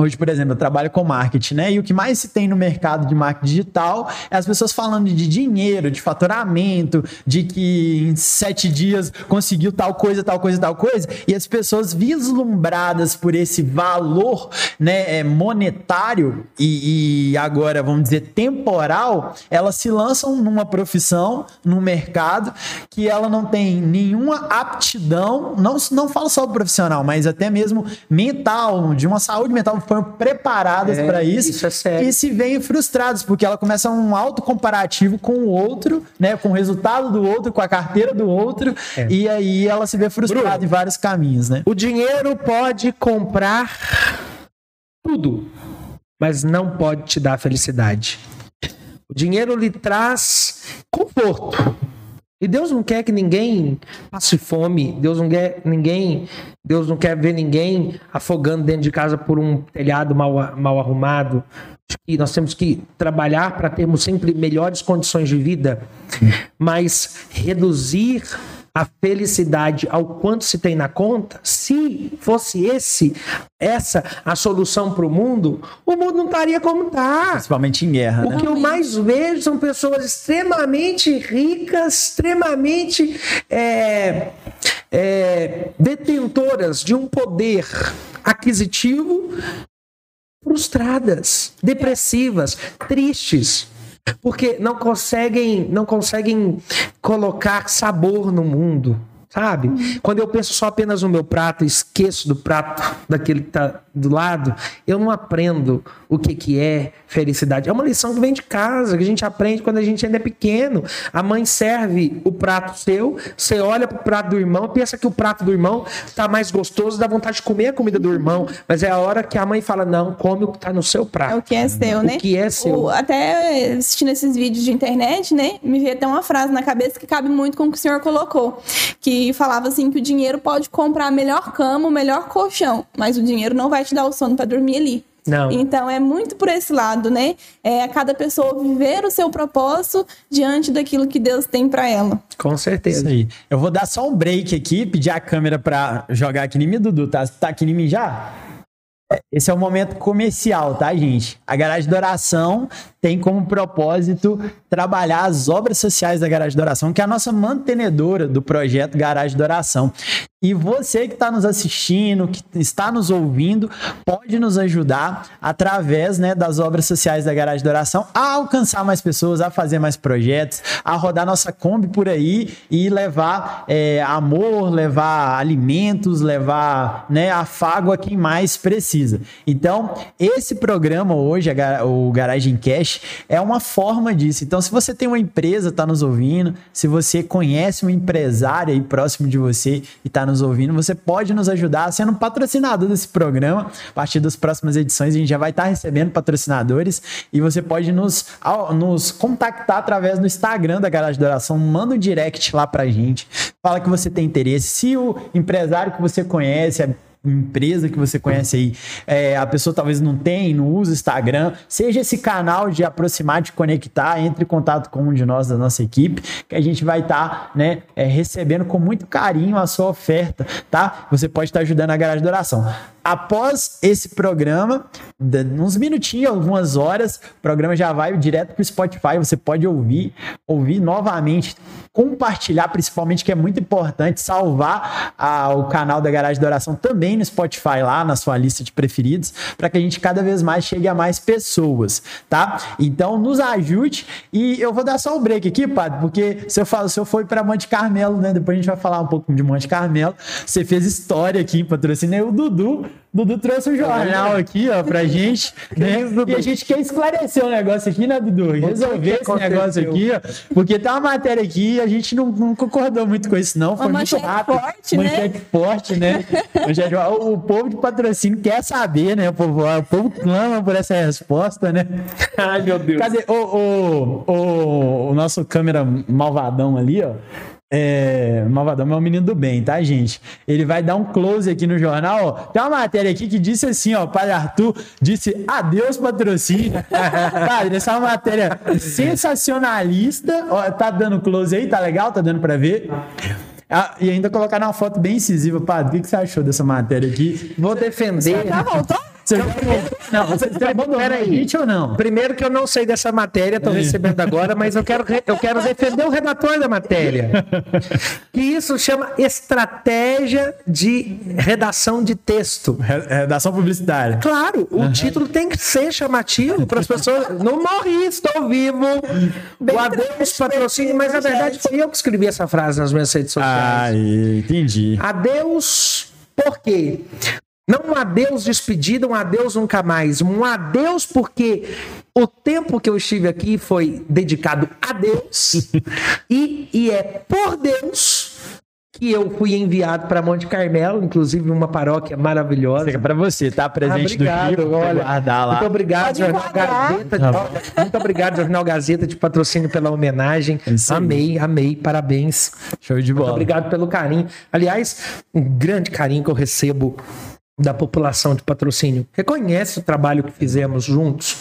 Hoje, por exemplo, eu trabalho com marketing, né? E o que mais se tem no mercado de marketing digital é as pessoas falando de dinheiro, de faturamento, de que em sete dias conseguiu tal coisa, tal coisa, tal coisa. E as pessoas vislumbradas por esse valor né, é, monetário e, e agora, vamos dizer, temporal, elas se lançam numa profissão, num mercado, que ela não tem nenhuma aptidão, não, não falo só profissional, mas até mesmo mental, de uma saúde mental, foram preparadas É, para isso, isso é sério. e se veem frustrados, porque ela começa um auto comparativo com o outro, né, com o resultado do outro, com a carteira do outro, É. e aí ela se vê frustrada Bruno. em vários caminhos, né? O dinheiro pode comprar tudo, mas não pode te dar felicidade. O dinheiro lhe traz conforto. E Deus não quer que ninguém passe fome. Deus não quer ninguém. Deus não quer ver ninguém afogando dentro de casa por um telhado mal, mal arrumado. Que nós temos que trabalhar para termos sempre melhores condições de vida, mas reduzir a felicidade ao quanto se tem na conta, se fosse esse essa a solução para o mundo, o mundo não estaria como está. Principalmente em guerra, O né? que eu mais vejo são pessoas extremamente ricas, extremamente é, é, detentoras de um poder aquisitivo, frustradas, depressivas, tristes, porque não conseguem, não conseguem colocar sabor no mundo. Sabe? Quando eu penso só apenas no meu prato, esqueço do prato daquele que está do lado, eu não aprendo o que, que é felicidade. É uma lição que vem de casa, que a gente aprende quando a gente ainda é pequeno. A mãe serve o prato seu, você olha para o prato do irmão, pensa que o prato do irmão está mais gostoso, dá vontade de comer a comida do irmão, mas é a hora que a mãe fala: não, come o que está no seu prato. É o que é seu, né? O que é seu. O- até assistindo esses vídeos de internet, né? Me veio até uma frase na cabeça que cabe muito com o que o senhor colocou. Que falava assim que o dinheiro pode comprar a melhor cama, o melhor colchão, mas o dinheiro não vai te dar o sono para dormir ali. Não. Então é muito por esse lado, né? É a cada pessoa viver o seu propósito diante daquilo que Deus tem para ela. Com certeza. Isso aí. Eu vou dar só um break aqui, pedir a câmera pra jogar aqui em mim, Dudu. Tá, tá aqui em mim já? Esse é o momento comercial, tá, gente? A Garagem da Oração tem como propósito trabalhar as obras sociais da Garagem da Oração, que é a nossa mantenedora do projeto Garagem da Oração. E você que está nos assistindo, que está nos ouvindo, pode nos ajudar através né, das obras sociais da Garagem da Oração a alcançar mais pessoas, a fazer mais projetos, a rodar nossa Kombi por aí e levar é, amor, levar alimentos, levar né, afago a quem mais precisa. Então, esse programa hoje, o Garagem Cash, é uma forma disso. Então, se você tem uma empresa, está nos ouvindo, se você conhece uma empresária aí próximo de você e está nos ouvindo, você pode nos ajudar sendo um patrocinador desse programa. A partir das próximas edições, a gente já vai estar recebendo patrocinadores e você pode nos, nos contactar através do Instagram da Garagem de Oração. Manda um direct lá pra gente. Fala que você tem interesse. Se o empresário que você conhece é empresa que você conhece aí, é, a pessoa talvez não tem, não usa Instagram, seja esse canal de aproximar, de conectar, entre em contato com um de nós da nossa equipe, que a gente vai estar tá, né, é, recebendo com muito carinho a sua oferta, tá? Você pode estar tá ajudando a Garagem de Oração. Após esse programa, uns minutinhos, algumas horas, o programa já vai direto para o Spotify. Você pode ouvir, ouvir novamente, compartilhar, principalmente, que é muito importante, salvar a, o canal da Garagem de Oração também no Spotify, lá na sua lista de preferidos, para que a gente cada vez mais chegue a mais pessoas, tá? Então, nos ajude. E eu vou dar só um break aqui, padre, porque se eu falo, se eu for para Monte Carmelo, né? Depois a gente vai falar um pouco de Monte Carmelo. Você fez história aqui em patrocínio. O Dudu Dudu trouxe um jornal aqui, ó, pra gente, né? E a gente quer esclarecer o um negócio aqui, né, Dudu? Resolver esse negócio aqui, ó. Porque tá uma matéria aqui e a gente não, não, concordou muito com isso, não. Foi uma muito rápido. Forte, manchete né? forte, né? manchete, o, o povo de patrocínio quer saber, né? O povo, o povo clama por essa resposta, né? Ai, meu Deus. Cadê o, o, o, o nosso câmera malvadão ali, ó? É, Malvadão é um menino do bem, tá, gente? Ele vai dar um close aqui no jornal. Ó. Tem uma matéria aqui que disse assim, ó, Padre Arthur disse adeus patrocínio. Padre, essa é uma matéria sensacionalista. Ó, tá dando close aí, tá legal? Tá dando pra ver? Ah, e ainda colocar uma foto bem incisiva, Padre. O que, que você achou dessa matéria aqui? Vou defender. Já voltou? Você. Não, você, você abandonou a gente ou não? Primeiro que eu não sei dessa matéria, estou recebendo agora, mas eu quero, eu quero defender o redator da matéria. Que isso chama estratégia de redação de texto. Redação publicitária. Claro, o uhum. título tem que ser chamativo para as pessoas. Não morri, estou vivo. Bem o adeus patrocínio, mas na verdade foi eu que escrevi essa frase nas minhas redes sociais. Ah, entendi. Adeus por quê? Não um adeus despedida, um adeus nunca mais. Um adeus porque o tempo que eu estive aqui foi dedicado a Deus e, e é por Deus que eu fui enviado para Monte Carmelo, inclusive uma paróquia maravilhosa. É para você, tá presente ah, obrigado, do olha, guardar lá. Muito obrigado, Jornal Gazeta. De, muito obrigado, Jornal Gazeta de patrocínio pela homenagem. É amei, amei, parabéns. Show de bola. Muito obrigado pelo carinho. Aliás, um grande carinho que eu recebo da população de patrocínio. Reconhece o trabalho que fizemos juntos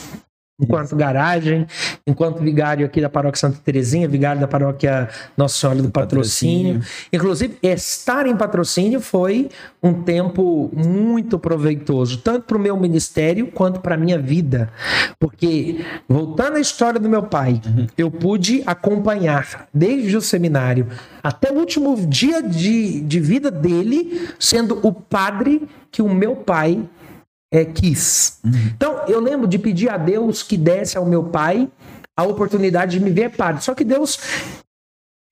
enquanto garagem, enquanto vigário aqui da paróquia Santa Terezinha, vigário da paróquia Nossa Senhora do patrocínio. patrocínio. Inclusive, estar em patrocínio foi um tempo muito proveitoso, tanto para o meu ministério quanto para a minha vida. Porque, voltando à história do meu pai, uhum. eu pude acompanhar desde o seminário até o último dia de, de vida dele, sendo o padre que o meu pai é, quis. Uhum. Então, eu lembro de pedir a Deus que desse ao meu pai a oportunidade de me ver padre. Só que Deus,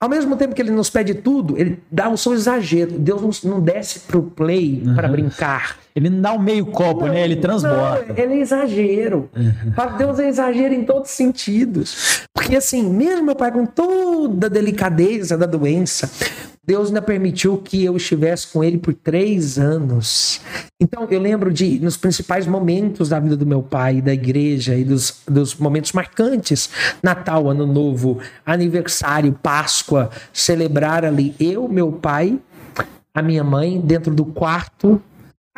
ao mesmo tempo que ele nos pede tudo, ele dá o seu exagero. Deus não desce pro play uhum. para brincar. Ele não dá um meio copo, não, né? Ele transborda. Não, ele é exagero. Uhum. Deus é exagero em todos os sentidos. Porque assim, mesmo meu pai com toda a delicadeza da doença, Deus ainda permitiu que eu estivesse com ele por três anos. Então, eu lembro de, nos principais momentos da vida do meu pai, da igreja e dos, dos momentos marcantes, Natal, Ano Novo, aniversário, Páscoa, celebrar ali, eu, meu pai, a minha mãe, dentro do quarto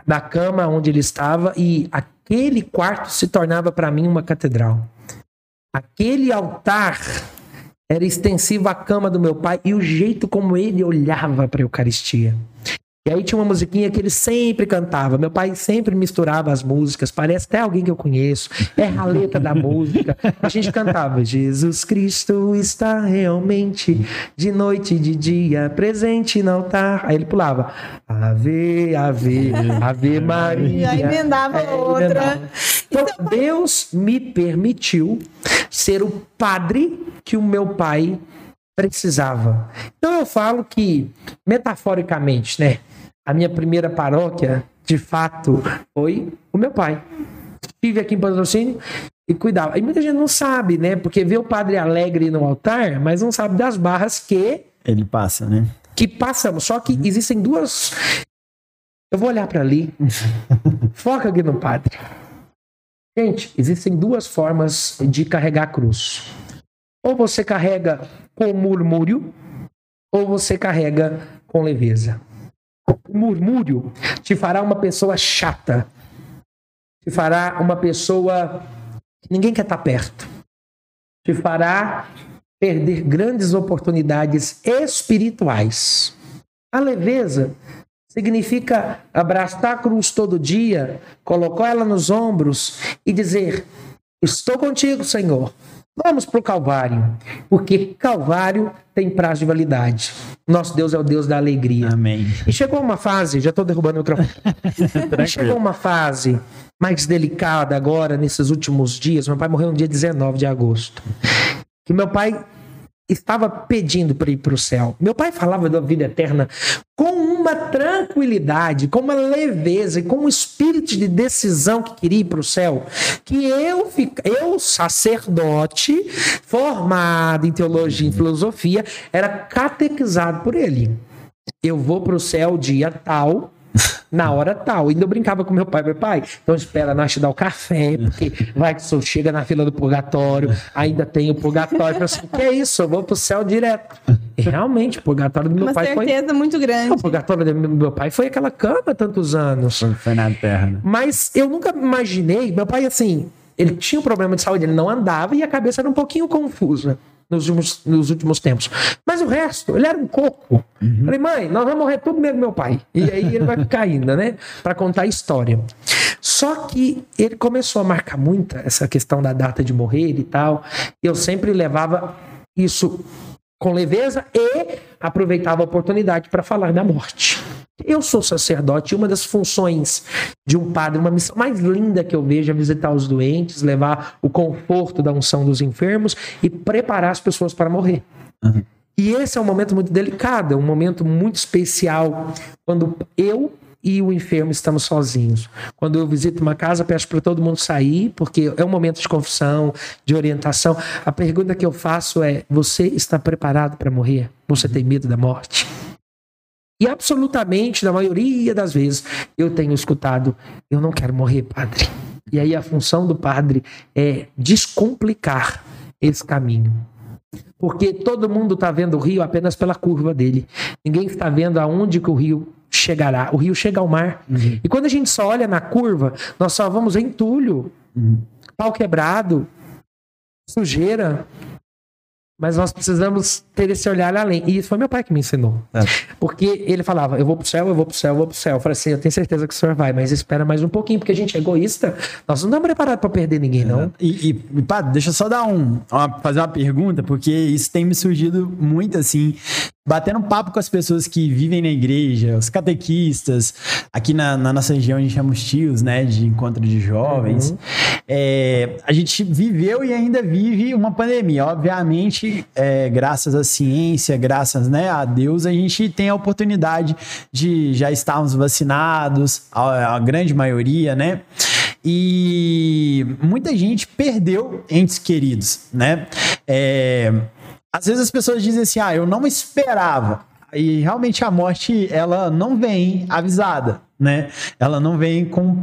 da cama onde ele estava e aquele quarto se tornava para mim uma catedral. Aquele altar era extensivo à cama do meu pai e o jeito como ele olhava para a Eucaristia. E aí tinha uma musiquinha que ele sempre cantava. Meu pai sempre misturava as músicas. Parece até alguém que eu conheço. É a letra da música. A gente cantava: Jesus Cristo está realmente de noite e de dia presente no altar. Aí ele pulava: Ave, Ave, Ave Maria. E aí emendava É, outra. emendava. Então, Deus me permitiu ser o padre que o meu pai precisava. Então eu falo que, metaforicamente, né? A minha primeira paróquia, de fato, foi o meu pai. Estive aqui em patrocínio e cuidava. E muita gente não sabe, né? Porque vê o padre alegre no altar, mas não sabe das barras que Ele passa, né? que passamos. Só que existem duas. Eu vou olhar para ali. Foca aqui no padre. Gente, existem duas formas de carregar a cruz. Ou você carrega com murmúrio, ou você carrega com leveza. O murmúrio te fará uma pessoa chata. Te fará uma pessoa que ninguém quer estar perto. Te fará perder grandes oportunidades espirituais. A leveza significa abraçar a cruz todo dia, colocar ela nos ombros e dizer: Estou contigo, Senhor. Vamos para o Calvário, porque Calvário tem prazo de validade. Nosso Deus é o Deus da alegria. Amém. E chegou uma fase, já estou derrubando o microfone. Chegou uma fase mais delicada agora, nesses últimos dias. Meu pai morreu no dia 19 de agosto. Que meu pai estava pedindo para ir para o céu. Meu pai falava da vida eterna com uma tranquilidade, com uma leveza e com um espírito de decisão que queria ir para o céu, que eu, eu, sacerdote, formado em teologia e filosofia, era catequizado por ele. Eu vou para o céu dia tal, na hora tal. Ainda eu brincava com meu pai, meu pai, então espera nós te dar o café, porque vai que o senhor chega na fila do purgatório, ainda tem o purgatório. Eu assim, que é isso? Eu vou pro céu direto. E realmente, o purgatório do meu Uma pai foi. certeza muito grande. O purgatório do meu pai foi aquela cama tantos anos. Foi na terra, né? Mas eu nunca imaginei, meu pai, assim, ele tinha um problema de saúde, ele não andava e a cabeça era um pouquinho confusa nos últimos, nos últimos tempos. Mas o resto, ele era um coco. Falei, mãe, nós vamos morrer tudo mesmo, meu pai. E aí ele vai ficar ainda, né? Pra contar a história. Só que ele começou a marcar muito essa questão da data de morrer e tal. Eu sempre levava isso com leveza e aproveitava a oportunidade para falar da morte. Eu sou sacerdote e uma das funções de um padre, uma missão mais linda que eu vejo é visitar os doentes, levar o conforto da unção dos enfermos e preparar as pessoas para morrer. Uhum. E esse é um momento muito delicado, é um momento muito especial quando eu e o enfermo estamos sozinhos. Quando eu visito uma casa, peço para todo mundo sair, porque é um momento de confissão, de orientação. A pergunta que eu faço é: você está preparado para morrer? Você tem medo da morte? E absolutamente, na maioria das vezes, eu tenho escutado: eu não quero morrer, padre. E aí a função do padre é descomplicar esse caminho. Porque todo mundo está vendo o rio apenas pela curva dele. Ninguém está vendo aonde que o rio chegará. O rio chega ao mar. E quando a gente só olha na curva, nós só vamos entulho, pau quebrado, sujeira. Mas nós precisamos ter esse olhar além. E isso foi meu pai que me ensinou. É. Porque ele falava, eu vou pro céu, eu vou pro céu, eu vou pro céu. Eu falei assim, eu tenho certeza que o senhor vai, mas espera mais um pouquinho, porque a gente é egoísta. Nós não estamos preparados para perder ninguém, não. E, e, e, padre, deixa eu só dar um, uma- fazer uma pergunta, porque isso tem me surgido muito assim, batendo papo com as pessoas que vivem na igreja, os catequistas, aqui na, na nossa região a gente chama os tios, né, de encontro de jovens. É, a gente viveu e ainda vive uma pandemia. Obviamente, é, graças à ciência, graças né, a Deus, a gente tem a oportunidade de já estarmos vacinados, a, a grande maioria, né? E muita gente perdeu entes queridos, né? É, às vezes as pessoas dizem assim, ah, eu não esperava. E realmente a morte, ela não vem avisada, né? Ela não vem com.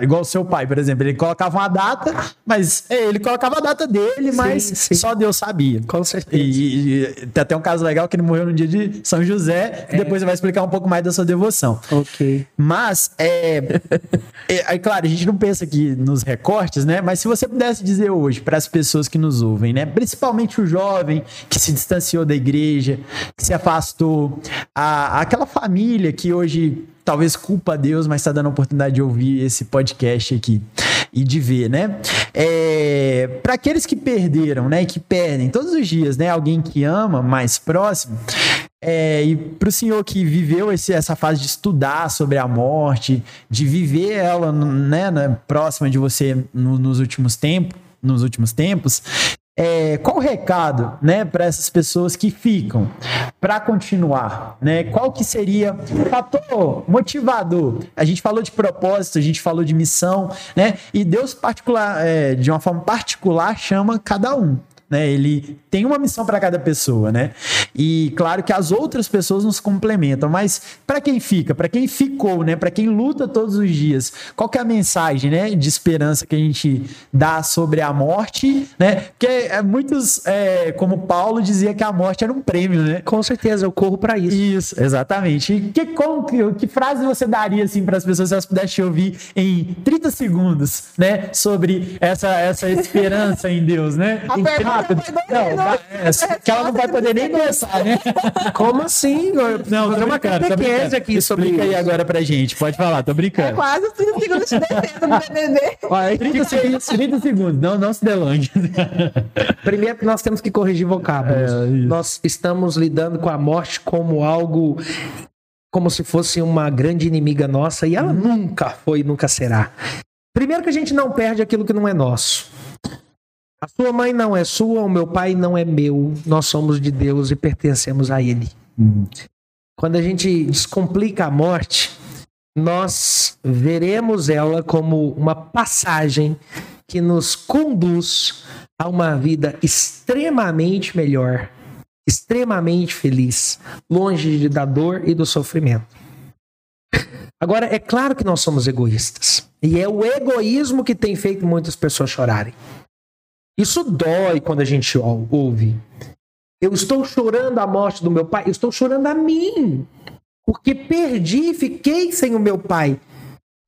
Igual o seu pai, por exemplo. Ele colocava uma data, mas é, ele colocava a data dele, mas sim. só Deus sabia. Com certeza. E, e, tem até um caso legal que ele morreu no dia de São José. É. Depois você vai explicar um pouco mais da sua devoção. Ok. Mas, é, é, é, claro, a gente não pensa aqui nos recortes, né? Mas se você pudesse dizer hoje para as pessoas que nos ouvem, né? Principalmente o jovem que se distanciou da igreja, que se afastou, a, aquela família que hoje talvez culpa a Deus, mas está dando a oportunidade de ouvir esse podcast aqui e de ver, né? É, para aqueles que perderam, né, que perdem todos os dias, né, alguém que ama mais próximo, é, e para o senhor que viveu esse, essa fase de estudar sobre a morte, de viver ela, né, né próxima de você no, nos últimos tempos, nos últimos tempos, é, qual o recado, né, para essas pessoas que ficam para continuar, né? Qual que seria o fator motivador? A gente falou de propósito, a gente falou de missão, né? E Deus particular, é, de uma forma particular, chama cada um né? Ele tem uma missão para cada pessoa, né? E claro que as outras pessoas nos complementam, mas para quem fica, para quem ficou, né? Para quem luta todos os dias, qual que é a mensagem, né? De esperança que a gente dá sobre a morte, né? Porque é, muitos, é, como Paulo dizia que a morte era um prêmio, né? Com certeza, eu corro para isso. Isso, exatamente. E que, como, que, que frase você daria assim para as pessoas se elas pudessem ouvir em 30 segundos, né? Sobre essa essa esperança em Deus, né? A em, rápido. Não, vai, é, que ela não vai poder nem pensar, né? Como assim? Não, tô uma catequese aqui sobre Explica aí agora pra gente. Pode falar, tô brincando. É quase 30 segundos de defesa do BBB. 30, segundos, 30 segundos, não, não se delongue. Primeiro que nós temos que corrigir vocábulos. É, nós estamos lidando com a morte como algo como se fosse uma grande inimiga nossa e ela nunca foi, nunca será. Primeiro que a gente não perde aquilo que não é nosso. A sua mãe não é sua, o meu pai não é meu. Nós somos de Deus e pertencemos a Ele. Uhum. Quando a gente descomplica a morte, nós veremos ela como uma passagem que nos conduz a uma vida extremamente melhor, extremamente feliz, longe da dor e do sofrimento. Agora, é claro que nós somos egoístas. E é o egoísmo que tem feito muitas pessoas chorarem. Isso dói quando a gente ouve. Eu estou chorando a morte do meu pai, eu estou chorando a mim. Porque perdi, fiquei sem o meu pai.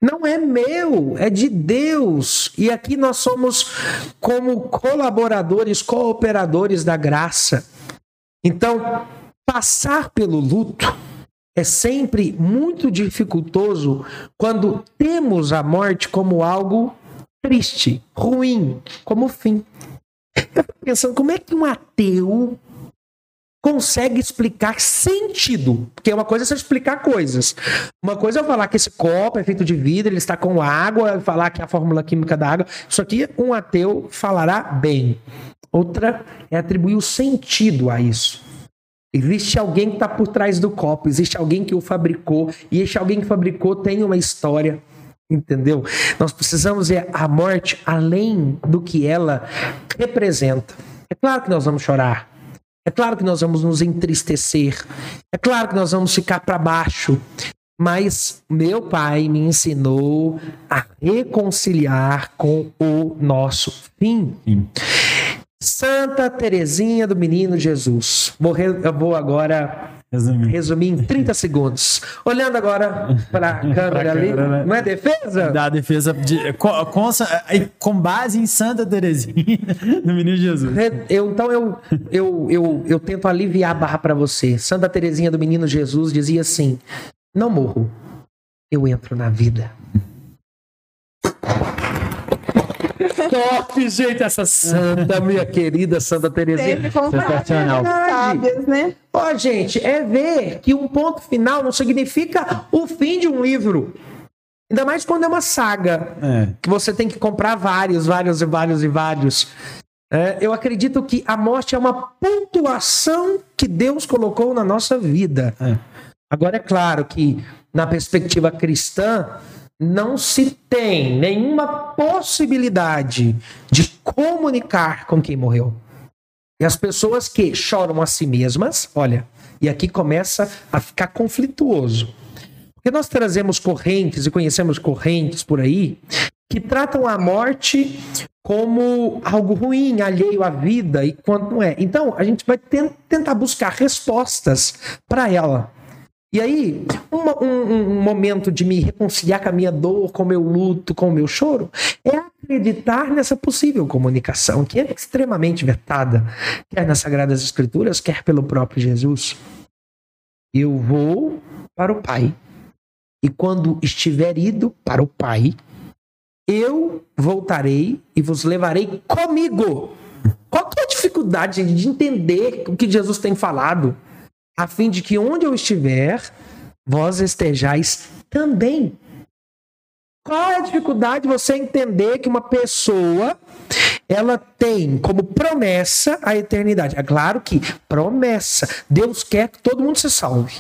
Não é meu, é de Deus. E aqui nós somos como colaboradores, cooperadores da graça. Então, passar pelo luto é sempre muito dificultoso quando temos a morte como algo triste, ruim, como fim. Eu fico pensando, como é que um ateu consegue explicar sentido? Porque uma coisa é você explicar coisas. Uma coisa é falar que esse copo é feito de vidro, ele está com água, falar que é a fórmula química da água. Isso aqui um ateu falará bem. Outra é atribuir o sentido a isso. Existe alguém que está por trás do copo, existe alguém que o fabricou, e esse alguém que fabricou tem uma história. Entendeu? Nós precisamos ver a morte além do que ela representa. É claro que nós vamos chorar. É claro que nós vamos nos entristecer. É claro que nós vamos ficar para baixo. Mas meu pai me ensinou a reconciliar com o nosso fim. Sim. Santa Teresinha do Menino Jesus. Vou, eu vou agora Resumir. Resumir em 30 segundos. Olhando agora para a câmera ali. Né? Não é defesa? Da defesa de, com, com, com, base em Santa Teresinha do Menino Jesus. Eu, então eu, eu, eu, eu tento aliviar a barra para você. Santa Teresinha do Menino Jesus dizia assim: Não morro, eu entro na vida. Top, gente, essa santa, minha querida Santa Terezinha. Sensacional. Sábias, né? Ó, gente, é ver que um ponto final não significa o fim de um livro. Ainda mais quando é uma saga. É. Que você tem que comprar vários, vários e vários e vários. É, eu acredito que a morte é uma pontuação que Deus colocou na nossa vida. É. Agora, é claro que, na perspectiva cristã, não se tem nenhuma possibilidade de comunicar com quem morreu. E as pessoas que choram a si mesmas, olha, e aqui começa a ficar conflituoso. Porque nós trazemos correntes e conhecemos correntes por aí que tratam a morte como algo ruim, alheio à vida, e quando não é. Então, a gente vai tentar buscar respostas para ela. E aí, uma, um, um, momento de me reconciliar com a minha dor, com o meu luto, com o meu choro, é acreditar nessa possível comunicação, que é extremamente vetada, quer nas Sagradas Escrituras, quer pelo próprio Jesus. Eu vou para o Pai. E quando estiver ido para o Pai, eu voltarei e vos levarei comigo. Qual que é a dificuldade de entender o que Jesus tem falado? A fim de que onde eu estiver, vós estejais também. Qual é a dificuldade de você entender que uma pessoa ela tem como promessa a eternidade? É claro que promessa. Deus quer que todo mundo se salve.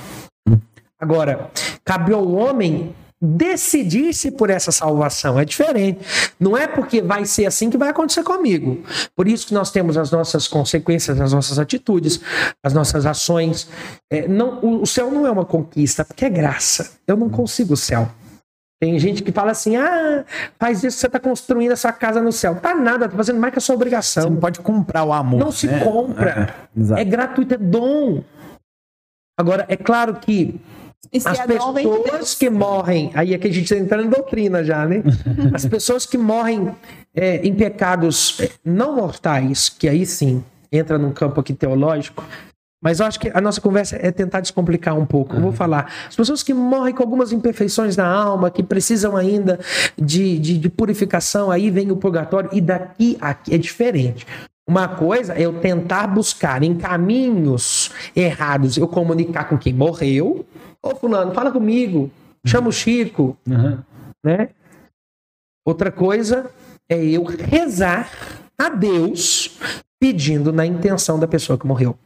Agora, cabe ao homem decidir-se por essa salvação. É diferente. Não é porque vai ser assim que vai acontecer comigo. Por isso que nós temos as nossas consequências, as nossas atitudes, as nossas ações. É, não, o céu não é uma conquista, porque é graça. Eu não consigo o céu. Tem gente que fala assim: ah, faz isso, você está construindo a sua casa no céu. Tá nada, tá fazendo mais que a sua obrigação. Você não pode comprar o amor. Não se né? compra. É, é gratuito, é dom. Agora, é claro que as pessoas que morrem, aí é que a gente está entrando em doutrina já, né? As pessoas que morrem é, em pecados é, não mortais, que aí sim entra num campo aqui teológico, mas eu acho que a nossa conversa é tentar descomplicar um pouco. Eu vou uhum. falar. As pessoas que morrem com algumas imperfeições na alma, que precisam ainda de, de, de purificação, aí vem o purgatório, e daqui aqui é diferente. Uma coisa é eu tentar buscar em caminhos errados, eu comunicar com quem morreu, Ô, fulano, fala comigo. Chama o Chico. Uhum. Né? Outra coisa é eu rezar a Deus pedindo na intenção da pessoa que morreu.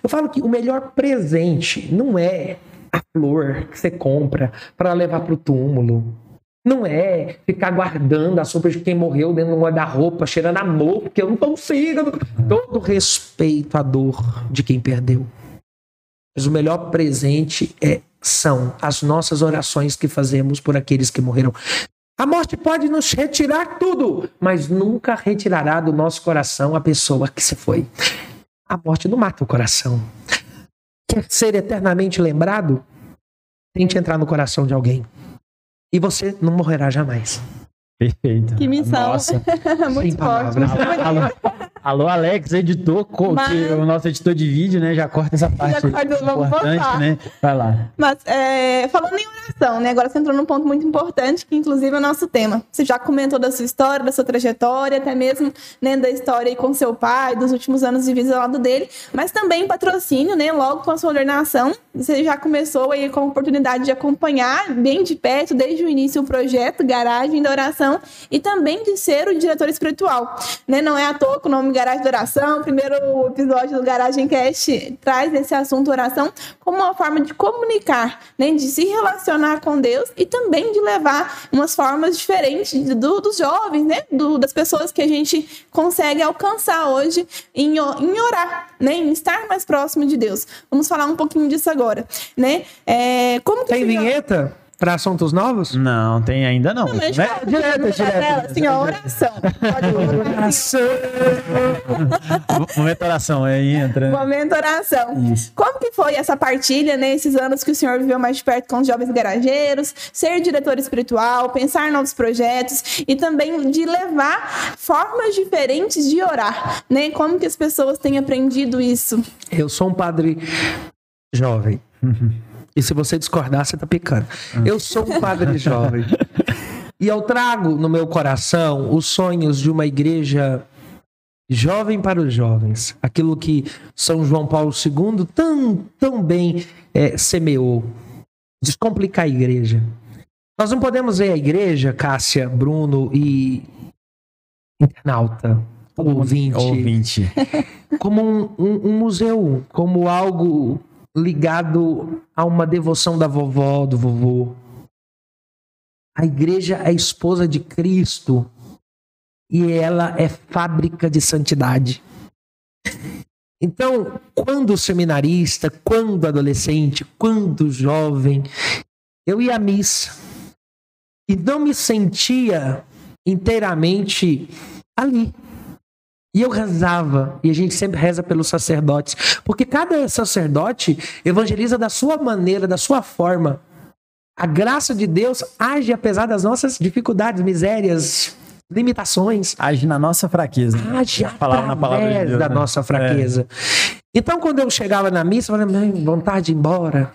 Eu falo que o melhor presente não é a flor que você compra para levar para o túmulo. Não é ficar guardando a sopa de quem morreu dentro de um guarda-roupa, cheirando amor, porque eu não consigo. Todo respeito à dor de quem perdeu. Mas o melhor presente é, são as nossas orações que fazemos por aqueles que morreram. A morte pode nos retirar tudo, mas nunca retirará do nosso coração a pessoa que se foi. A morte não mata o coração. Quer ser eternamente lembrado? Tente entrar no coração de alguém. E você não morrerá jamais. Perfeito. Que missão. Nossa. Muito forte. Alô, Alex, editor, Mas... que o nosso editor de vídeo, né? Já corta essa parte já corta, importante, né? Vai lá. Mas é, falando em oração, né? Agora você entrou num ponto muito importante, que inclusive é o nosso tema. Você já comentou da sua história, da sua trajetória, até mesmo né, da história aí com seu pai, dos últimos anos de vida ao lado dele, mas também patrocínio, né? Logo com a sua ordenação, você já começou aí com a oportunidade de acompanhar bem de perto, desde o início, o projeto Garagem da Oração e também de ser o diretor espiritual. Né? Não é à toa que o nome Garagem de Oração, o primeiro episódio do Garagem Cast traz esse assunto oração como uma forma de comunicar, né? de se relacionar com Deus e também de levar umas formas diferentes do, dos jovens, né? Do, das pessoas que a gente consegue alcançar hoje em, em orar, né? em estar mais próximo de Deus. Vamos falar um pouquinho disso agora. Né? É, como Tem vinheta? Para assuntos novos? Não, tem ainda não. não né? Direto, direto. Tela, assim, a oração. oração. Momento oração, aí entra. Momento oração. Isso. Como que foi essa partilha, nesses né, anos que o senhor viveu mais de perto com os jovens garageiros, ser diretor espiritual, pensar em novos projetos e também de levar formas diferentes de orar, né? Como que as pessoas têm aprendido isso? Eu sou um padre jovem. E se você discordar, você tá pecando. Ah. Eu sou um padre jovem. E eu trago no meu coração os sonhos de uma igreja jovem para os jovens. Aquilo que São João Paulo II tão, tão bem é, semeou. Descomplicar a igreja. Nós não podemos ver a igreja, Cássia, Bruno e internauta, ouvinte, ouvinte. como um, um, um museu, como algo ligado a uma devoção da vovó, do vovô. A igreja é esposa de Cristo e ela é fábrica de santidade. Então, quando seminarista, quando adolescente, quando jovem, eu ia à missa e não me sentia inteiramente ali. E eu rezava, e a gente sempre reza pelos sacerdotes, porque cada sacerdote evangeliza da sua maneira, da sua forma. A graça de Deus age apesar das nossas dificuldades, misérias, limitações. Age na nossa fraqueza. Age através na palavra de Deus, da né? nossa fraqueza. É. Então, quando eu chegava na missa, eu falava, vontade de ir embora.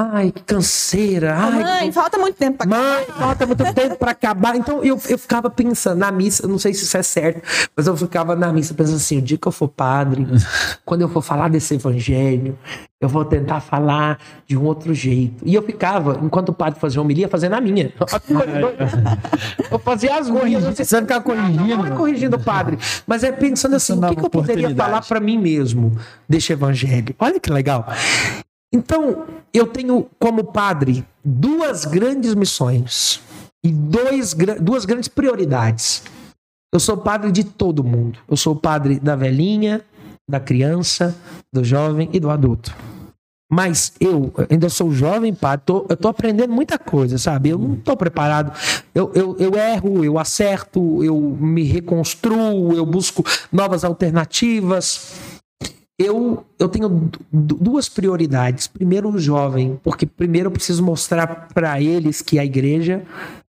Ai, que canseira. Ai, mãe, que... falta muito tempo para acabar. Mãe, falta muito tempo para acabar. Então eu, eu ficava pensando na missa, não sei se isso é certo, mas eu ficava na missa pensando assim: o dia que eu for padre, quando eu for falar desse evangelho, eu vou tentar falar de um outro jeito. E eu ficava, enquanto o padre fazia homilia, fazendo a minha. eu fazia as minhas. Você ficar corrigindo. Não é corrigindo o padre, mas é pensando assim: o que, que eu poderia falar para mim mesmo deste evangelho? Olha que legal. Então, eu tenho como padre duas grandes missões e dois, duas grandes prioridades. Eu sou padre de todo mundo. Eu sou padre da velhinha, da criança, do jovem e do adulto. Mas eu ainda sou jovem, padre, tô, eu tô aprendendo muita coisa, sabe? Eu não tô preparado. Eu, eu, eu erro, eu acerto, eu me reconstruo, eu busco novas alternativas eu, eu tenho duas prioridades. Primeiro, o jovem, porque primeiro eu preciso mostrar para eles que a igreja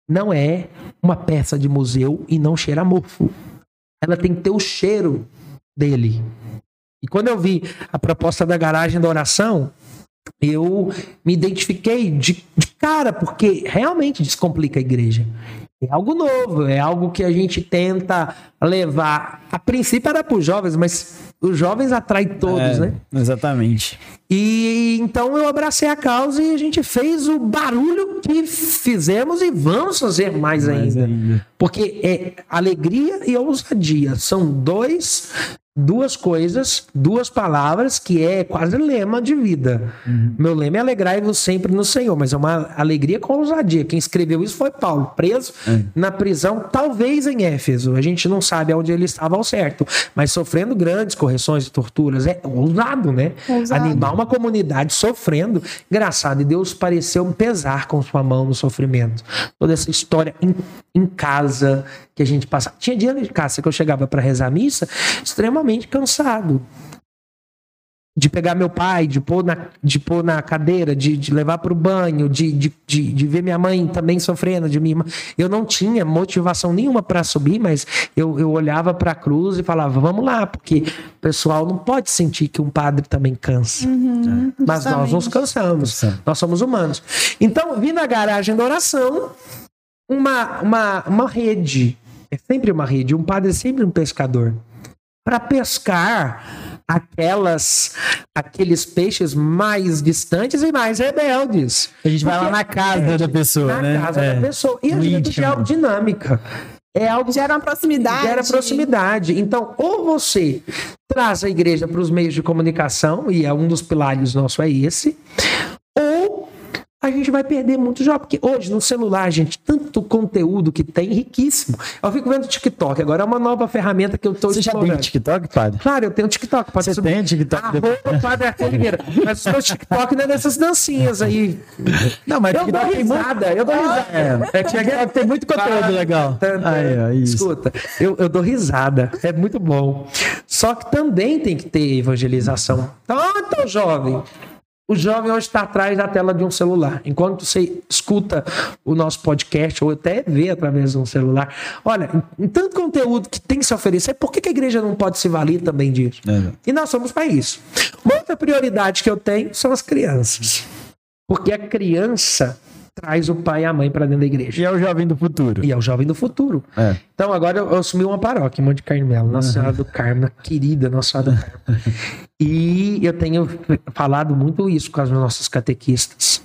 não é uma peça de museu e não cheira mofo. Ela tem que ter o cheiro dele. E quando eu vi a proposta da garagem da oração, eu me identifiquei de, de cara, porque realmente descomplica a igreja. É algo novo, é algo que a gente tenta levar. A princípio era para os jovens, mas os jovens atraem todos, é, né? Exatamente. E então eu abracei a causa e a gente fez o barulho que fizemos e vamos fazer mais, mais ainda. ainda. Porque é alegria e ousadia. São dois duas coisas, duas palavras que é quase lema de vida. Uhum. Meu lema é alegrai-vos sempre no Senhor, mas é uma alegria com ousadia. Quem escreveu isso foi Paulo, preso uhum. na prisão, talvez em Éfeso. A gente não sabe onde ele estava ao certo, mas sofrendo grandes correções e torturas. É ousado, né? Ousado. Animar uma comunidade sofrendo. Engraçado, e Deus pareceu pesar com sua mão no sofrimento. Toda essa história em, em casa que a gente passa. Tinha dia de casa que eu chegava para rezar a missa extremamente cansado de pegar meu pai, de pôr na, de pôr na cadeira, de, de levar para o banho, de, de, de, de, ver minha mãe também sofrendo, de minha irmã. Eu não tinha motivação nenhuma para subir, mas eu, eu olhava para a cruz e falava, vamos lá, porque o pessoal não pode sentir que um padre também cansa. Uhum, mas nós nos cansamos, nós somos humanos. Então, vi na garagem da oração uma, uma, uma rede é sempre uma rede, um padre é sempre um pescador. Para pescar aquelas aqueles peixes mais distantes e mais rebeldes. A gente vai lá na casa é, da pessoa, na né? Na casa é. da pessoa. E a gente é dinâmica. É algo gera uma proximidade. Gera proximidade. Então, ou você traz a igreja para os meios de comunicação, e é um dos pilares nosso é esse, a gente vai perder muito já, porque hoje no celular, gente, tanto conteúdo que tem, riquíssimo. Eu fico vendo TikTok, agora é uma nova ferramenta que eu estou Você já tem TikTok, padre? Claro, eu tenho TikTok. Pode Você subir. tem TikTok? Arroba padre Arthur Oliveira. Mas o meu TikTok não é dessas dancinhas aí. Não, mas eu dou risada, muito... eu dou risada. É, é TikTok tem muito conteúdo legal. Aí, ó, Escuta, eu, eu dou risada, é muito bom. Só que também tem que ter evangelização. Tanto jovem o jovem hoje está atrás da tela de um celular. Enquanto você escuta o nosso podcast, ou até vê através de um celular, olha, em tanto conteúdo que tem que se oferecer, por que, a igreja não pode se valer também disso? É. E nós somos para isso. Uma outra prioridade que eu tenho são as crianças. Porque a criança traz o pai e a mãe para dentro da igreja. E é o jovem do futuro. E é o jovem do futuro. É. Então agora eu, eu, assumi uma paróquia Monte Carmelo, Nossa Senhora do Carmo, querida Nossa Senhora do Carmo. e eu tenho falado muito isso com as nossas catequistas.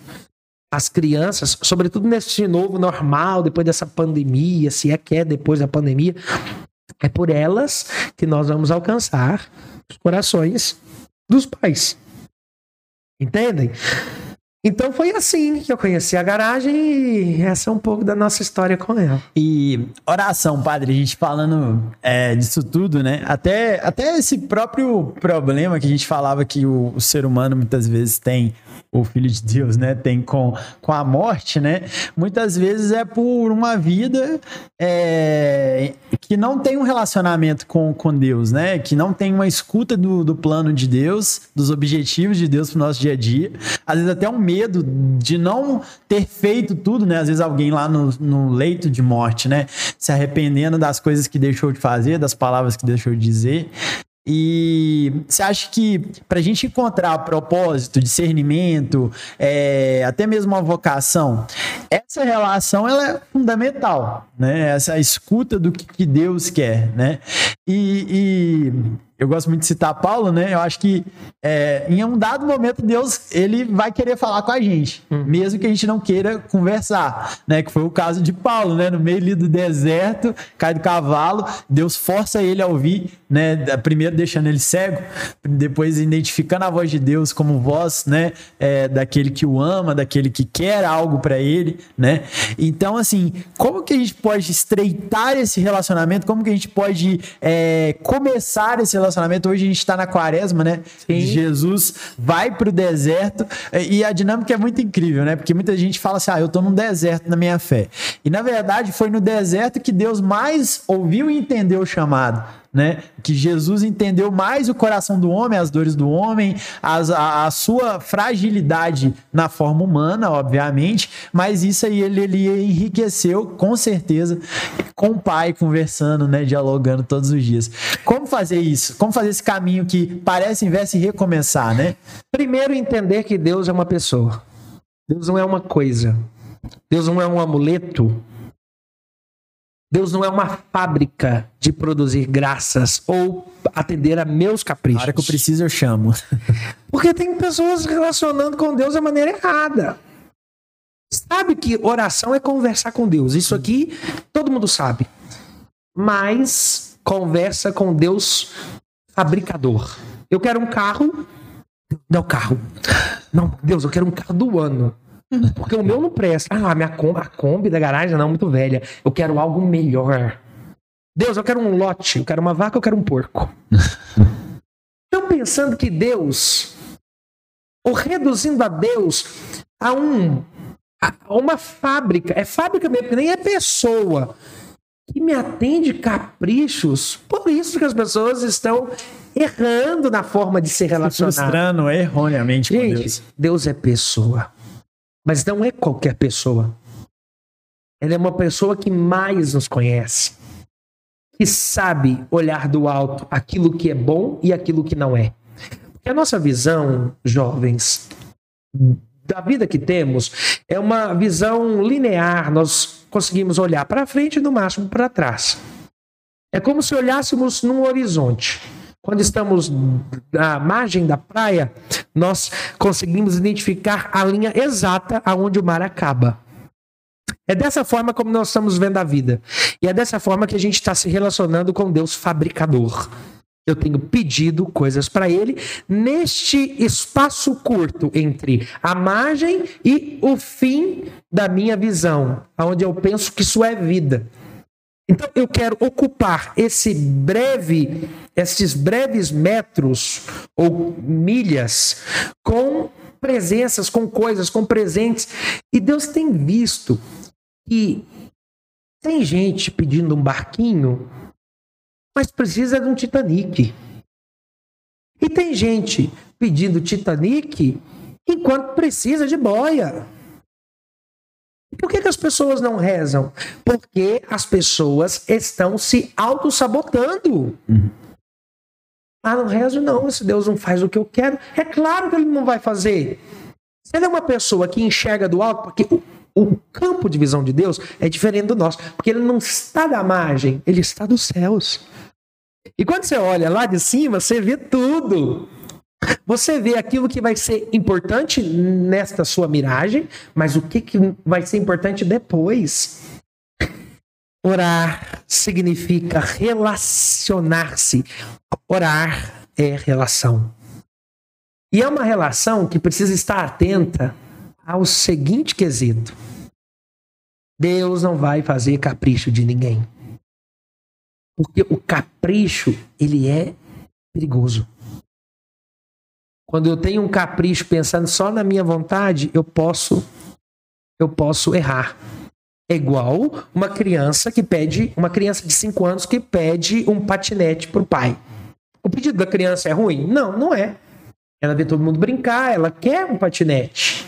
As crianças, sobretudo nesse novo normal, depois dessa pandemia, se é que é depois da pandemia, é por elas que nós vamos alcançar os corações dos pais. Entendem? Então foi assim que eu conheci a garagem e essa é um pouco da nossa história com ela. E oração, padre, a gente falando é, disso tudo, né? Até, até esse próprio problema que a gente falava que o, o ser humano muitas vezes tem o Filho de Deus, né, tem com, com a morte, né, muitas vezes é por uma vida é, que não tem um relacionamento com, com Deus, né, que não tem uma escuta do, do plano de Deus, dos objetivos de Deus para o nosso dia a dia, às vezes até um medo de não ter feito tudo, né, às vezes alguém lá no, no leito de morte, né, se arrependendo das coisas que deixou de fazer, das palavras que deixou de dizer, e você acha que para a gente encontrar propósito, discernimento, é, até mesmo uma vocação, essa relação ela é fundamental, né? Essa escuta do que, Deus quer, né? E, e, eu gosto muito de citar Paulo, né? Eu acho que é, em um dado momento Deus ele vai querer falar com a gente, hum. mesmo que a gente não queira conversar, né? Que foi o caso de Paulo, né? No meio do deserto, cai do cavalo, Deus força ele a ouvir, né? Primeiro deixando ele cego, depois identificando a voz de Deus como voz, né? É, daquele que o ama, daquele que quer algo para ele, né? Então, assim, como que a gente pode estreitar esse relacionamento? Como que a gente pode é, começar esse relacionamento. Hoje a gente está na quaresma, né? Sim. Jesus vai para o deserto e a dinâmica é muito incrível, né? Porque muita gente fala assim: ah, eu estou num deserto na minha fé. E na verdade foi no deserto que Deus mais ouviu e entendeu o chamado né? Que Jesus entendeu mais o coração do homem, as dores do homem, as, a, a, sua fragilidade na forma humana, obviamente, mas isso aí ele, ele enriqueceu com certeza com o pai conversando, né? Dialogando todos os dias. Como fazer isso? Como fazer esse caminho que parece invés recomeçar, né? Primeiro entender que Deus é uma pessoa. Deus não é uma coisa. Deus não é um amuleto Deus não é uma fábrica de produzir graças ou atender a meus caprichos. Na hora que eu preciso, eu chamo. Porque tem pessoas relacionando com Deus da maneira errada. Sabe que oração é conversar com Deus. Isso aqui todo mundo sabe. Mas conversa com Deus fabricador. Eu quero um carro. Não, carro. Não, Deus, eu quero um carro do ano. Porque o meu não presta. Ah, minha Kombi, a Kombi da garagem não, muito velha. Eu quero algo melhor. Deus, eu quero um lote. Eu quero uma vaca, eu quero um porco. Estão pensando que Deus, ou reduzindo a Deus a um a uma fábrica, é fábrica mesmo, que nem é pessoa, que me atende caprichos. Por isso que as pessoas estão errando na forma de se relacionar. Se frustrando erroneamente Gente, com Deus. Deus é pessoa. Mas não é qualquer pessoa. Ela é uma pessoa que mais nos conhece, que sabe olhar do alto aquilo que é bom e aquilo que não é. Porque a nossa visão, jovens, da vida que temos é uma visão linear. Nós conseguimos olhar para frente e no máximo para trás. É como se olhássemos num horizonte. Quando estamos na margem da praia, nós conseguimos identificar a linha exata aonde o mar acaba. É dessa forma como nós estamos vendo a vida. E é dessa forma que a gente está se relacionando com Deus fabricador. Eu tenho pedido coisas para Ele neste espaço curto entre a margem e o fim da minha visão, onde eu penso que isso é vida. Então eu quero ocupar esse breve, esses breves metros ou milhas com presenças, com coisas, com presentes. E Deus tem visto que tem gente pedindo um barquinho, mas precisa de um Titanic. E tem gente pedindo Titanic enquanto precisa de boia. Por que, que as pessoas não rezam? Porque as pessoas estão se auto-sabotando. Uhum. Ah, não rezo não, se Deus não faz o que eu quero. É claro que ele não vai fazer. Se ele é uma pessoa que enxerga do alto, porque o, o campo de visão de Deus é diferente do nosso, porque ele não está da margem, ele está dos céus. E quando você olha lá de cima, você vê tudo. Você vê aquilo que vai ser importante nesta sua miragem, mas o que, que vai ser importante depois. Orar significa relacionar-se. Orar é relação. E é uma relação que precisa estar atenta ao seguinte quesito: Deus não vai fazer capricho de ninguém. Porque o capricho, ele é perigoso. Quando eu tenho um capricho pensando só na minha vontade, eu posso eu posso errar. É igual uma criança que pede, uma criança de 5 anos que pede um patinete pro pai. O pedido da criança é ruim? Não, não é. Ela vê todo mundo brincar, ela quer um patinete.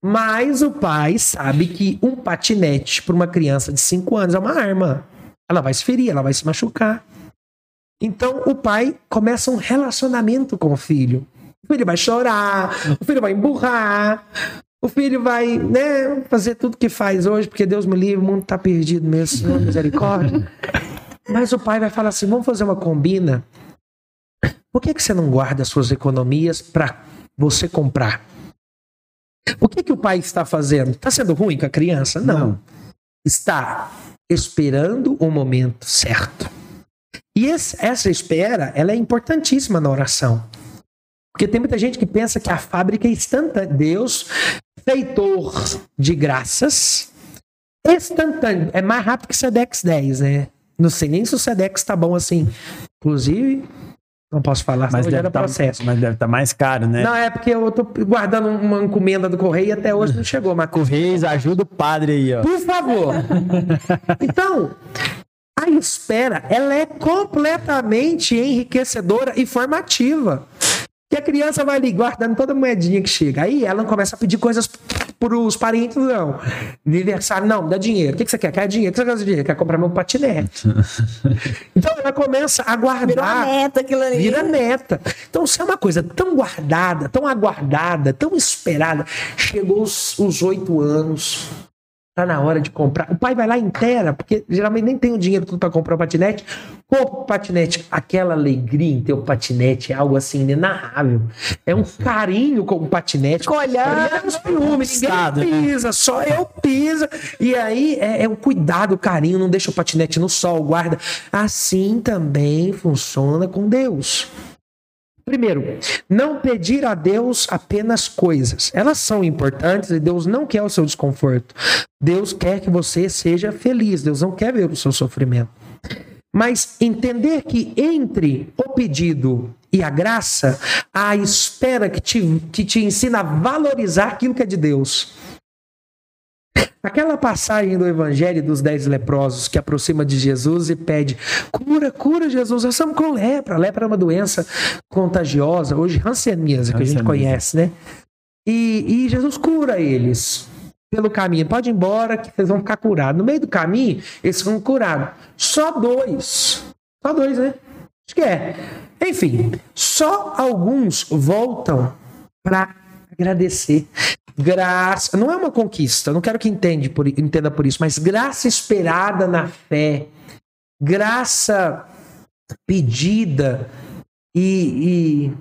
Mas o pai sabe que um patinete para uma criança de 5 anos é uma arma. Ela vai se ferir, ela vai se machucar. Então o pai começa um relacionamento com o filho. O filho vai chorar, o filho vai emburrar, o filho vai né, fazer tudo que faz hoje, porque Deus me livre, o mundo está perdido mesmo, Senhor, misericórdia. Mas o pai vai falar assim: vamos fazer uma combina. Por que, que você não guarda suas economias para você comprar? O que, que o pai está fazendo? Está sendo ruim com a criança? Não. não. Está esperando o momento certo. E esse, essa espera, ela é importantíssima na oração. Porque tem muita gente que pensa que a fábrica é instantânea. Deus, feitor de graças, instantâneo. É mais rápido que o Sedex 10, né? Não sei nem se o Sedex tá bom assim. Inclusive, não posso falar, mas deve, tá, processo. mas deve estar tá mais caro, né? Não, é porque eu tô guardando uma encomenda do correio e até hoje não chegou. Mas... Correios, ajuda o padre aí, ó. Por favor. então, a espera, ela é completamente enriquecedora e formativa. Que a criança vai ali guardando toda a moedinha que chega. Aí ela começa a pedir coisas para os parentes, não. Aniversário, não, dá dinheiro. O que, que você quer? Quer dinheiro? O que você quer de dinheiro? Quer comprar meu patinete. então ela começa a guardar. Vira meta aquilo ali. Vira meta. Então, se é uma coisa tão guardada, tão aguardada, tão esperada, chegou os oito anos, Tá na hora de comprar. O pai vai lá inteira, porque geralmente nem tem o dinheiro tudo para comprar o patinete. Compra o patinete. Aquela alegria em ter o patinete é algo assim inenarrável. É um carinho com o patinete. Olhar. Ninguém pisa, só eu pisa. E aí é, é o cuidado, o carinho, não deixa o patinete no sol, guarda. Assim também funciona com Deus. Primeiro, não pedir a Deus apenas coisas. Elas são importantes e Deus não quer o seu desconforto. Deus quer que você seja feliz. Deus não quer ver o seu sofrimento. Mas entender que entre o pedido e a graça, há a espera que te, que te ensina a valorizar aquilo que é de Deus. Aquela passagem do Evangelho dos dez leprosos que aproxima de Jesus e pede: cura, cura, Jesus. Nós estamos com lepra. A lepra é uma doença contagiosa, hoje hanseníase, que a gente conhece, né? E, e Jesus cura eles pelo caminho. Pode ir embora que vocês vão ficar curados. No meio do caminho, eles vão curados. Só dois. Só dois, né? Acho que é. Enfim, só alguns voltam para agradecer. Graça, não é uma conquista, não quero que entende por, entenda por isso, mas graça esperada na fé, graça pedida e,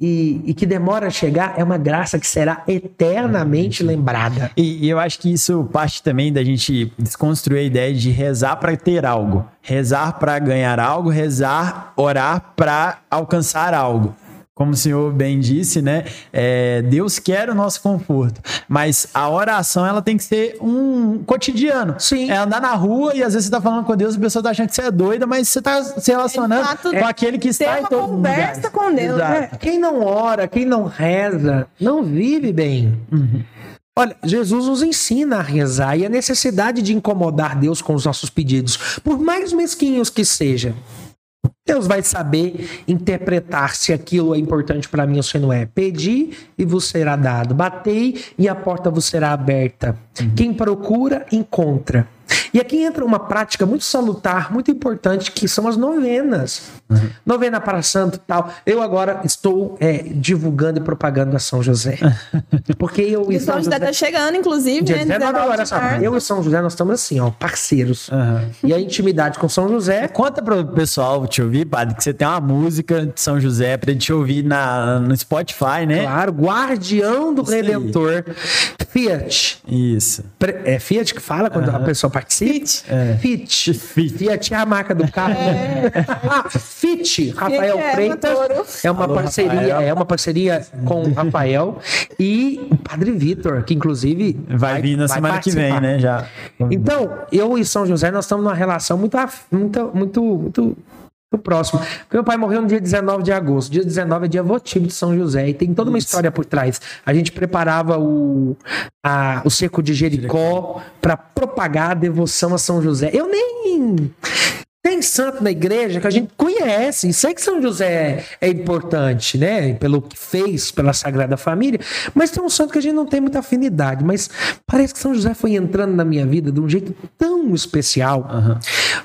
e, e, e, que demora a chegar é uma graça que será eternamente lembrada. E, e eu acho que isso parte também da gente desconstruir a ideia de rezar para ter algo, rezar para ganhar algo, rezar, orar para alcançar algo como o senhor bem disse, né? É, Deus quer o nosso conforto, mas a oração ela tem que ser um cotidiano. Sim. É andar na rua e às vezes você tá falando com Deus e a pessoa tá achando que você é doida, mas você tá se relacionando Exato. com aquele que está em todo conversa com Deus. Né? Quem não ora, quem não reza, não vive bem. Uhum. Olha, Jesus nos ensina a rezar e a necessidade de incomodar Deus com os nossos pedidos, por mais mesquinhos que sejam. Deus vai saber interpretar se aquilo é importante para mim ou se não é. Pedi e vos será dado. Batei e a porta vos será aberta. Uhum. Quem procura, encontra. E aqui entra uma prática muito salutar, muito importante, que são as novenas. Uhum. Novena para santo e tal. Eu agora estou é, divulgando e propagando a São José. Porque eu e São José está chegando, inclusive, Dia né? agora, sabe? Eu e São José, nós estamos assim, ó, parceiros. Uhum. E a intimidade com São José. Conta para o pessoal te ouvir, padre, que você tem uma música de São José para te ouvir na, no Spotify, né? Claro, Guardião do Isso Redentor. Aí. Fiat. Isso. É Fiat que fala quando uhum. a pessoa participe? É. Fit. Fit. Fiat é a marca do carro. Ah, Fit, Rafael que é, Freitas. É uma Alô, parceria, Rafael. é uma parceria com o Rafael e o Padre Vitor, que inclusive Vai vir na vai semana que vem, participar. né? Já. Então, eu e São José, nós estamos numa relação muito, muito, muito, muito, próxima. Porque meu pai morreu no dia 19 de agosto. Dia 19 é dia votivo de São José. E tem toda uma história por trás. A gente preparava o, a- o cerco de Jericó para propagar a devoção a São José. Eu nem. Tem santo na igreja que a gente conhece, e sei que São José é importante, né? Pelo que fez pela Sagrada Família, mas tem um santo que a gente não tem muita afinidade. Mas parece que São José foi entrando na minha vida de um jeito tão especial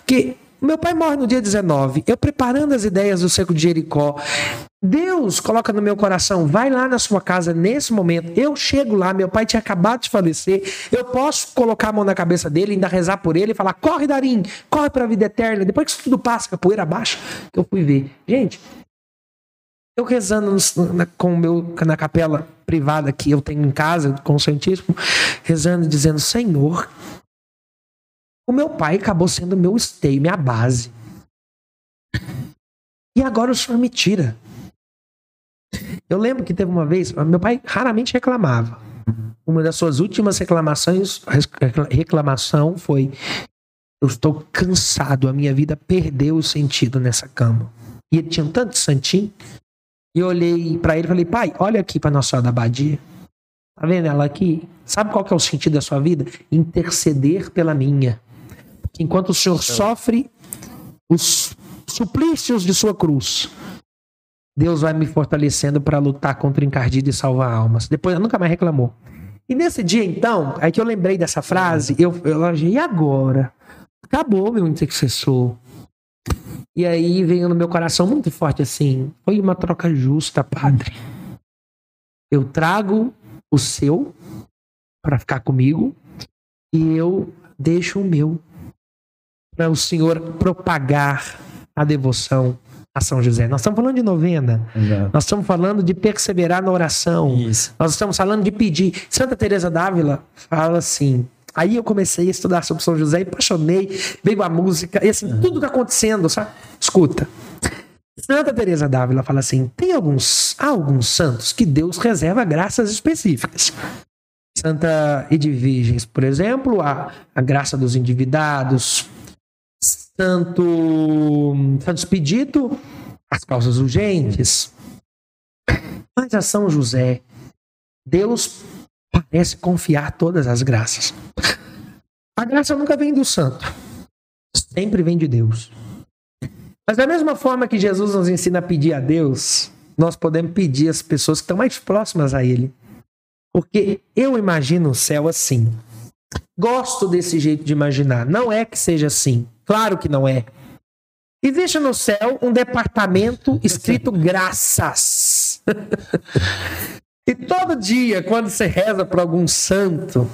que meu pai morre no dia 19, eu preparando as ideias do seco de Jericó. Deus coloca no meu coração, vai lá na sua casa nesse momento. Eu chego lá, meu pai tinha acabado de falecer. Eu posso colocar a mão na cabeça dele, ainda rezar por ele e falar: corre, Darim, corre para a vida eterna. Depois que isso tudo passa, que a poeira baixa, que eu fui ver. Gente, eu rezando no- na, com meu, na capela privada que eu tenho em casa, com o Santíssimo, rezando, dizendo: Senhor, o meu pai acabou sendo meu esteio, minha base. E agora o senhor me tira. Eu lembro que teve uma vez, meu pai raramente reclamava. Uma das suas últimas reclamações, reclamação foi: eu estou cansado, a minha vida perdeu o sentido nessa cama. E ele tinha um tanto de santinho. E eu olhei pra ele e falei: pai, olha aqui pra Nossa Senhora da Abadia. Tá vendo ela aqui? Sabe qual que é o sentido da sua vida? Interceder pela minha. Enquanto o Senhor sofre os suplícios de sua cruz, Deus vai me fortalecendo para lutar contra o encardido e salvar almas. Depois ela nunca mais reclamou. E nesse dia, então, aí que eu lembrei dessa frase, eu, eu achei, e agora? Acabou meu intercessor. E aí veio no meu coração muito forte assim: foi uma troca justa, padre. Eu trago o seu para ficar comigo e eu deixo o meu para o Senhor propagar a devoção a São José. Nós estamos falando de novena, Exato. nós estamos falando de perseverar na oração, Isso. nós estamos falando de pedir. Santa Teresa d'Ávila fala assim. Aí eu comecei a estudar sobre São José e apaixonei, veio a música, e assim, tudo tá acontecendo, sabe? Escuta. Santa Teresa d'Ávila fala assim: tem alguns, alguns santos que Deus reserva graças específicas. Santa Edviges, por exemplo, a, a graça dos endividados. Santo Santo Expedito, as causas urgentes. Mas a São José, Deus parece confiar todas as graças. A graça nunca vem do santo, sempre vem de Deus. Mas da mesma forma que Jesus nos ensina a pedir a Deus, nós podemos pedir às pessoas que estão mais próximas a Ele. Porque eu imagino o céu assim. Gosto desse jeito de imaginar. Não é que seja assim. Claro que não é. Existe no céu um departamento escrito graças. e todo dia, quando você reza para algum santo,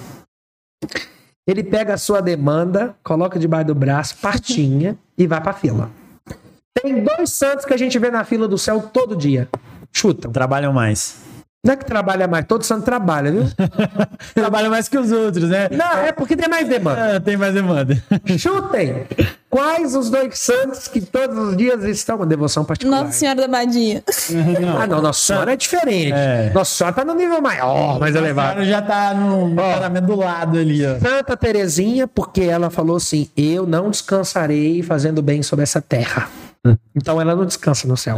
ele pega a sua demanda, coloca debaixo do braço, partinha e vai para fila. Tem dois santos que a gente vê na fila do céu todo dia. Chutam. Trabalham mais. Não é que trabalha mais, todo santo trabalha, viu? Trabalham mais que os outros, né? Não, é porque tem mais demanda. Ah, tem mais demanda. Chutem! Quais os dois santos que todos os dias estão com devoção particular? Nossa Senhora da Badia. Ah, não, Nossa Senhora é diferente. É. Nossa Senhora tá no nível maior, mais O elevado. cara já tá no paramento do lado ali, ó. Santa Terezinha, porque ela falou assim: Eu não descansarei fazendo bem sobre essa terra. Então ela não descansa no céu.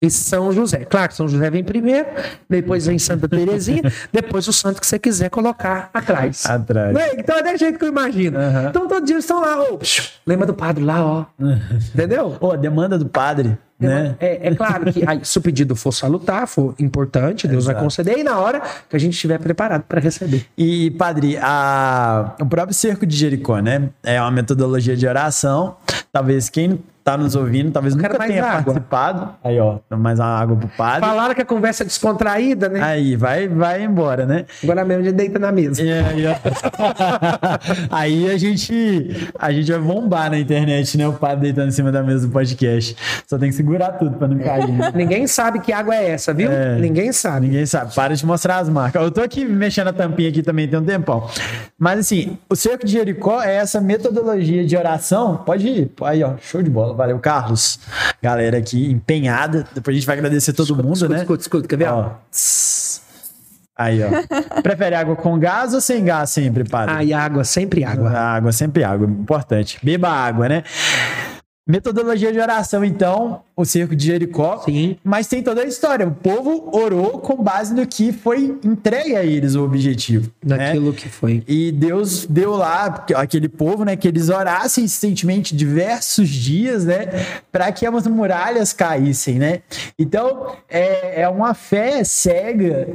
E São José. Claro que São José vem primeiro, depois vem Santa Terezinha, depois o santo que você quiser colocar atrás. Atrás. Não é? Então é desse jeito que eu imagino. Aham. Então todo dia eles estão lá, ô, psiu, lembra do padre lá, ó. Entendeu? Pô, demanda do padre, né? É, é claro que aí, se o pedido for salutar, for importante, Deus vai Exato. conceder, e na hora que a gente estiver preparado para receber. E, padre, a... o próprio cerco de Jericó, né? É uma metodologia de oração. Talvez quem tá nos ouvindo, talvez nunca tenha água. participado. Aí, ó, mais uma água pro padre. Falaram que a conversa é descontraída, né? Aí, vai, vai embora, né? Agora mesmo a gente deita na mesa. E aí. Aí a gente, a gente vai bombar na internet, né? O padre deitando em cima da mesa do podcast. Só tem que segurar tudo pra não cair. né? Ninguém sabe que água é essa, viu? É. Ninguém sabe. Ninguém sabe. Para de mostrar as marcas. Eu tô aqui mexendo a tampinha aqui também tem um tempão. Mas assim, o cerco de Jericó é essa metodologia de oração. Pode ir. Aí, ó. Show de bola. Valeu, Carlos. Galera aqui empenhada. Depois a gente vai agradecer todo mundo, escuta, né? escuta, escuta, quer ver? Ó. Aí, ó. Prefere água com gás ou sem gás sempre, padre? Ah, e água, sempre água. Água, sempre água, importante. Beba água, né? Metodologia de oração, então, o cerco de Jericó. Sim. Mas tem toda a história. O povo orou com base no que foi entregue a eles o objetivo. né? Naquilo que foi. E Deus deu lá aquele povo, né, que eles orassem insistentemente diversos dias, né, para que as muralhas caíssem, né? Então é, é uma fé cega,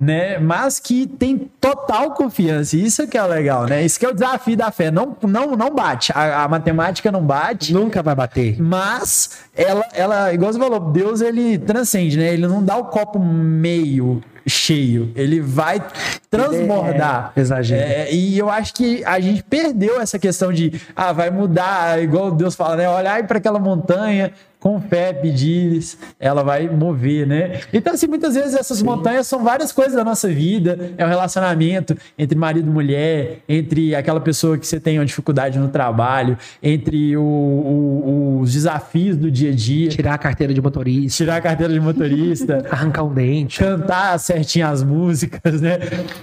né, mas que tem total confiança. Isso que é legal, né? Isso que é o desafio da fé. Não, não, não bate. A, a matemática não bate. Nunca vai bater. Mas ela, ela, igual você falou, Deus ele transcende, né? Ele não dá o copo meio cheio, ele vai transbordar. É, exagero. É, e eu acho que a gente perdeu essa questão de, ah, vai mudar, igual Deus fala, né? Olhar para aquela montanha, com fé pedir, ela vai mover, né? Então, assim, muitas vezes essas montanhas são várias coisas da nossa vida. É o relacionamento entre marido e mulher, entre aquela pessoa que você tem uma dificuldade no trabalho, entre o- o- os desafios do dia a dia, Tirar a carteira de motorista, tirar a carteira de motorista, arrancar um dente. cantar certinho as músicas, né?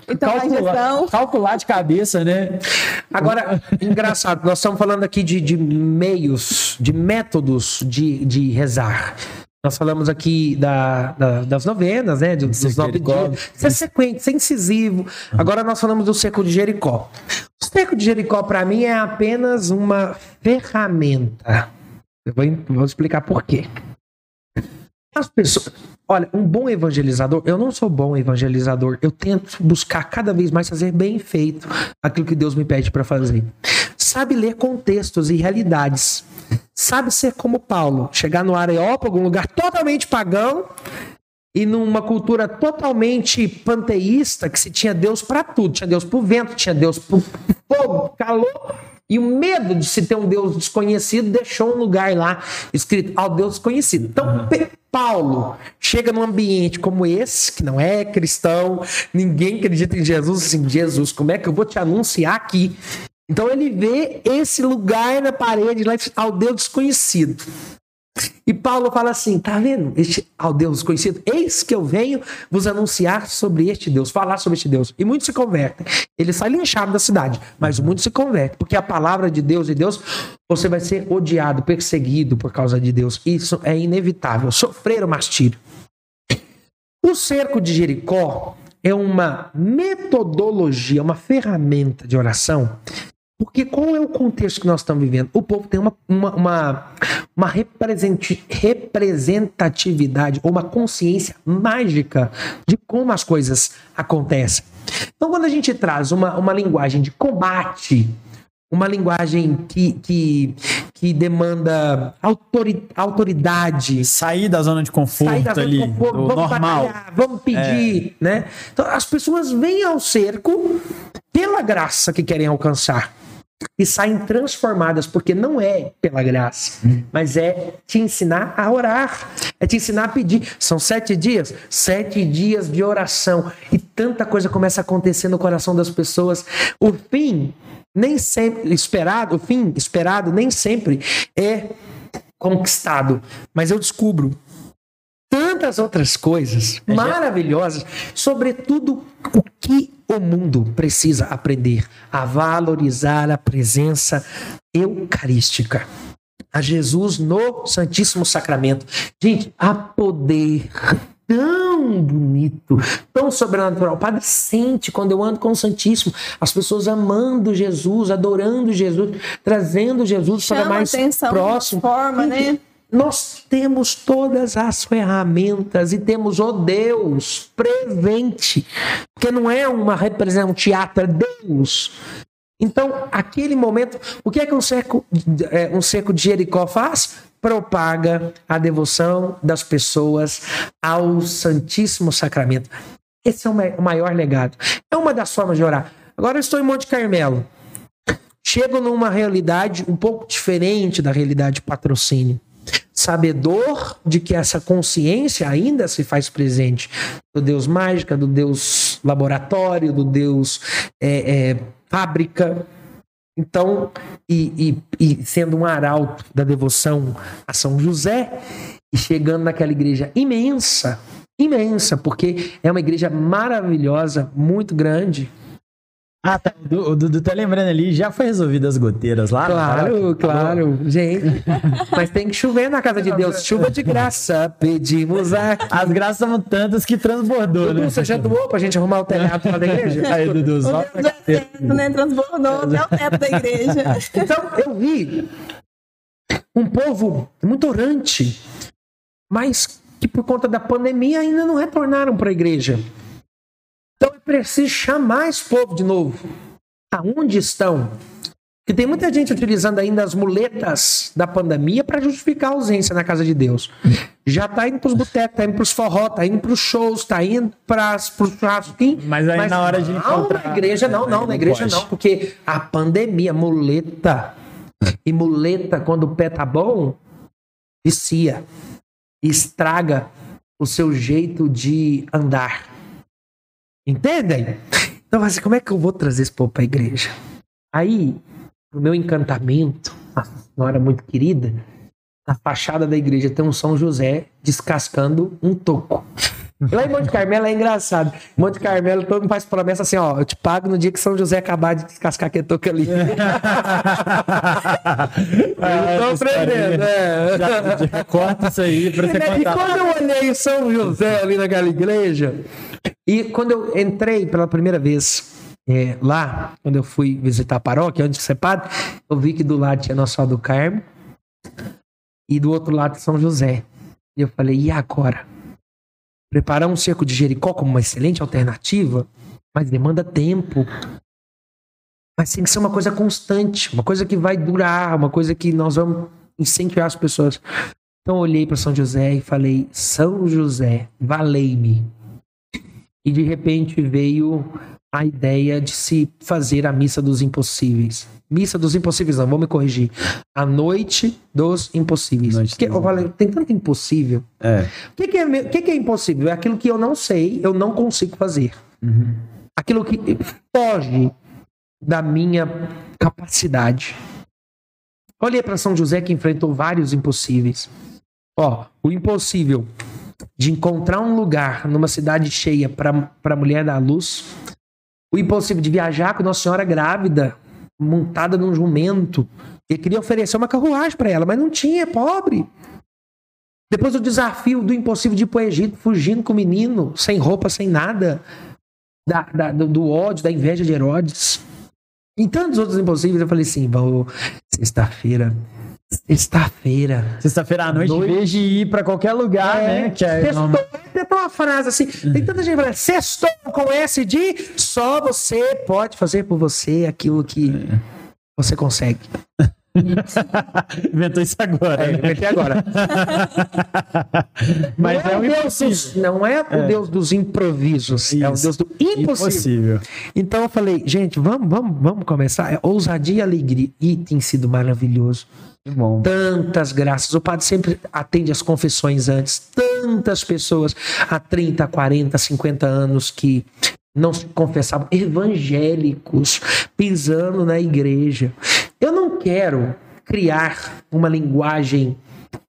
Então, gestão. calcular de cabeça, né? Agora, engraçado, nós estamos falando aqui de, de meios, de métodos de, de rezar. Nós falamos aqui da, da- das novenas, né? Dos, dos nove dias. Isso é sequente, isso é incisivo. Agora nós falamos do cerco de Jericó. O cerco de Jericó, para mim, é apenas uma ferramenta. Eu vou, vou explicar por quê. As pessoas. Olha, um bom evangelizador, eu não sou bom evangelizador, eu tento buscar cada vez mais fazer bem feito aquilo que Deus me pede para fazer. Sabe ler contextos e realidades. Sabe ser como Paulo, chegar no Areópago, um lugar totalmente pagão, e numa cultura totalmente panteísta, que se tinha Deus para tudo, tinha Deus pro vento, tinha Deus pro fogo, calor, e o medo de se ter um Deus desconhecido deixou um lugar lá escrito ao Deus desconhecido. Então, Pe- Paulo chega num ambiente como esse, que não é cristão, ninguém acredita em Jesus, assim, Jesus, como é que eu vou te anunciar aqui? Então ele vê esse lugar na parede lá ao Deus desconhecido. E Paulo fala assim: tá vendo? Este ao Deus desconhecido, eis que eu venho vos anunciar sobre este Deus, falar sobre este Deus. E muitos se convertem. Ele sai linchado da cidade, mas muitos se convertem, porque a palavra de Deus e Deus, você vai ser odiado, perseguido por causa de Deus. Isso é inevitável. Sofrer o martírio. O cerco de Jericó é uma metodologia, uma ferramenta de oração porque qual é o contexto que nós estamos vivendo? O povo tem uma, uma, uma, uma representatividade ou uma consciência mágica de como as coisas acontecem. Então, quando a gente traz uma, uma linguagem de combate, uma linguagem que, que, que demanda autori- autoridade, Sair da zona de sair conforto da zona ali, de conforto, vamos normal. É. batalhar, vamos pedir, né? Então as pessoas vêm ao cerco pela graça que querem alcançar e saem transformadas porque não é pela graça, Hum. mas é te ensinar a orar, é te ensinar a pedir. São sete dias, sete dias de oração e tanta coisa começa a acontecer no coração das pessoas. O fim nem sempre esperado, o fim esperado nem sempre é conquistado, mas eu descubro tantas outras coisas É, maravilhosas, sobretudo o que o mundo precisa aprender a valorizar a presença eucarística. A Jesus no Santíssimo Sacramento. Gente, há poder tão bonito, tão sobrenatural. O padre sente quando eu ando com o Santíssimo, as pessoas amando Jesus, adorando Jesus, trazendo Jesus para Chama mais atenção, próximo. forma, né? Nós temos todas as ferramentas e temos o Deus presente, porque não é uma representação, um teatro, é Deus. Então, aquele momento, o que é que um cerco, é, um cerco de Jericó faz? Propaga a devoção das pessoas ao Santíssimo Sacramento. Esse é o maior legado. É uma das formas de orar. Agora eu estou em Monte Carmelo. Chego numa realidade um pouco diferente da realidade de patrocínio sabedor de que essa consciência ainda se faz presente do Deus mágica, do Deus laboratório, do Deus é, é, fábrica. Então, e, e, e sendo um arauto da devoção a São José, e chegando naquela igreja imensa, imensa, porque é uma igreja maravilhosa, muito grande, ah, tá. O Dudu tá lembrando ali, já foi resolvido as goteiras lá? Claro, claro, gente. Mas tem que chover na casa de Deus. Chuva de graça, pedimos a. As graças são tantas que transbordou, Dudu, né? Você já doou pra gente arrumar o telhado lá da igreja? Aí, Dudu, só. O Deus é teto, né? Transbordou até o teto da igreja. Então, eu vi um povo muito orante, mas que por conta da pandemia ainda não retornaram para a igreja. Preciso chamar esse povo de novo. Aonde estão? Porque tem muita gente utilizando ainda as muletas da pandemia para justificar a ausência na casa de Deus. Já está indo para os botecos, está indo para os forró, está indo para os shows, está indo para os churrasquinhos. Mas aí Mas na hora de não, encontrar... na igreja não, não, na igreja pode. não, porque a pandemia, muleta, e muleta, quando o pé tá bom, vicia, estraga o seu jeito de andar. Entendem? Então, assim, como é que eu vou trazer esse povo para a igreja? Aí, o meu encantamento, a senhora muito querida, na fachada da igreja tem um São José descascando um toco. Lá em Monte Carmelo é engraçado. Monte Carmelo todo mundo faz promessa assim, ó, eu te pago no dia que São José acabar de descascar aquele toco ali. eu tô aprendendo, é. Já, já corta isso aí pra você E contar. quando eu olhei São José ali naquela igreja, e quando eu entrei pela primeira vez é, lá, quando eu fui visitar a paróquia, antes de ser padre, eu vi que do lado tinha Nossa Senhora do Carmo e do outro lado São José. E eu falei, e agora? Preparar um cerco de Jericó como uma excelente alternativa, mas demanda tempo. Mas tem que ser uma coisa constante, uma coisa que vai durar, uma coisa que nós vamos incentivar as pessoas. Então eu olhei para São José e falei: São José, valei-me. E de repente veio a ideia de se fazer a missa dos impossíveis. Missa dos impossíveis, não, vou me corrigir. A noite dos impossíveis. Noite Porque, eu falei, tem tanto impossível. É. O que, que é, que, que é impossível? É aquilo que eu não sei, eu não consigo fazer. Uhum. Aquilo que foge da minha capacidade. Olhei para São José que enfrentou vários impossíveis. Ó, o impossível de encontrar um lugar numa cidade cheia para a mulher da luz. O impossível de viajar com Nossa Senhora grávida, montada num jumento. Ele queria oferecer uma carruagem para ela, mas não tinha, é pobre. Depois o desafio do impossível de ir pro Egito, fugindo com o menino, sem roupa, sem nada. Da, da- do, do ódio, da inveja de Herodes. E tantos outros impossíveis, eu falei assim, vou, sexta-feira, sexta-feira. Sexta-feira à noite, Noite. em vez de ir pra qualquer lugar, né? Que é Sextou, normal. tem até uma frase assim, tem tanta gente falando, sextou com S de só você pode fazer por você aquilo que você consegue. Inventou isso agora. É, né? inventei agora. Mas não é um o Deus dos- não é o Deus dos improvisos, é o Isso. Deus do impossível. Impossível. Então eu falei, gente, vamos, vamos, vamos começar. É ousadia e alegria. E tem sido maravilhoso. Bom. Tantas graças. O padre sempre atende as confissões antes. Tantas pessoas há 30, 40, 50 anos que não se confessavam, evangélicos, pisando na igreja. Eu não quero criar uma linguagem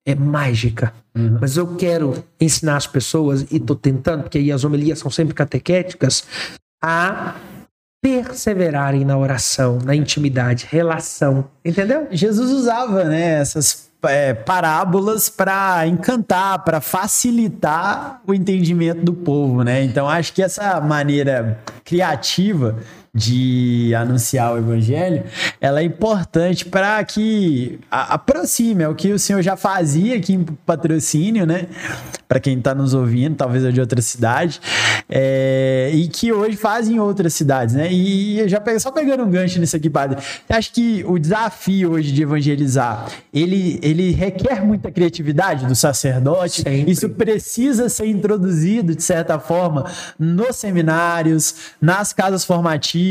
é, mágica, mas eu quero ensinar as pessoas, e estou tentando, porque aí as homilias são sempre catequéticas, a perseverarem na oração, na intimidade, relação. Entendeu? Jesus usava, né, essas é, parábolas para encantar, para facilitar o entendimento do povo, né? Então acho que essa maneira criativa de anunciar o evangelho, ela é importante para que aproxime, é o que o senhor já fazia aqui em patrocínio, né? Para quem está nos ouvindo, talvez é de outra cidade, é, e que hoje faz em outras cidades, né? E já só pegando um gancho nisso aqui, padre, acho que o desafio hoje de evangelizar, ele, ele requer muita criatividade do sacerdote, Sempre. isso precisa ser introduzido, de certa forma, nos seminários, nas casas formativas,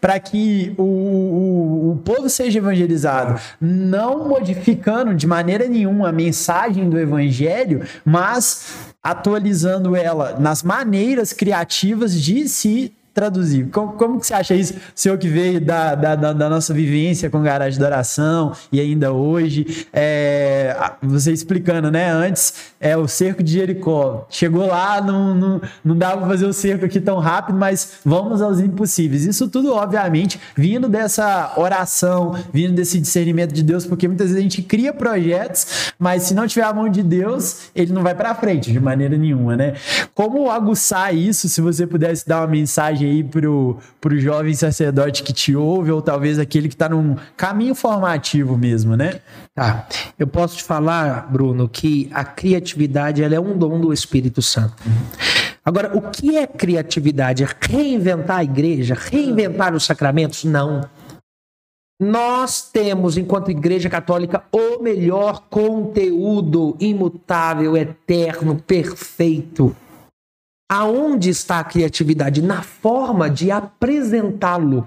para que o, o, o povo seja evangelizado, não modificando de maneira nenhuma a mensagem do evangelho, mas atualizando ela nas maneiras criativas de se traduzir. Como, como que você acha isso? O senhor que veio da, da, da, da nossa vivência com garagem de oração e ainda hoje, é, você explicando, né? Antes, é o cerco de Jericó. Chegou lá, não, não, não dava para fazer o cerco aqui tão rápido, mas vamos aos impossíveis. Isso tudo, obviamente, vindo dessa oração, vindo desse discernimento de Deus, porque muitas vezes a gente cria projetos, mas se não tiver a mão de Deus, ele não vai para frente de maneira nenhuma, né? Como aguçar isso, se você pudesse dar uma mensagem aí pro, pro jovem sacerdote que te ouve, ou talvez aquele que está num caminho formativo mesmo, né? Tá. Eu posso te falar, Bruno, que a criatividade ela é um dom do Espírito Santo. Agora, o que é criatividade? É reinventar a igreja? Reinventar os sacramentos? Não. Nós temos, enquanto Igreja Católica, o melhor conteúdo imutável, eterno, perfeito Aonde está a criatividade? Na forma de apresentá-lo.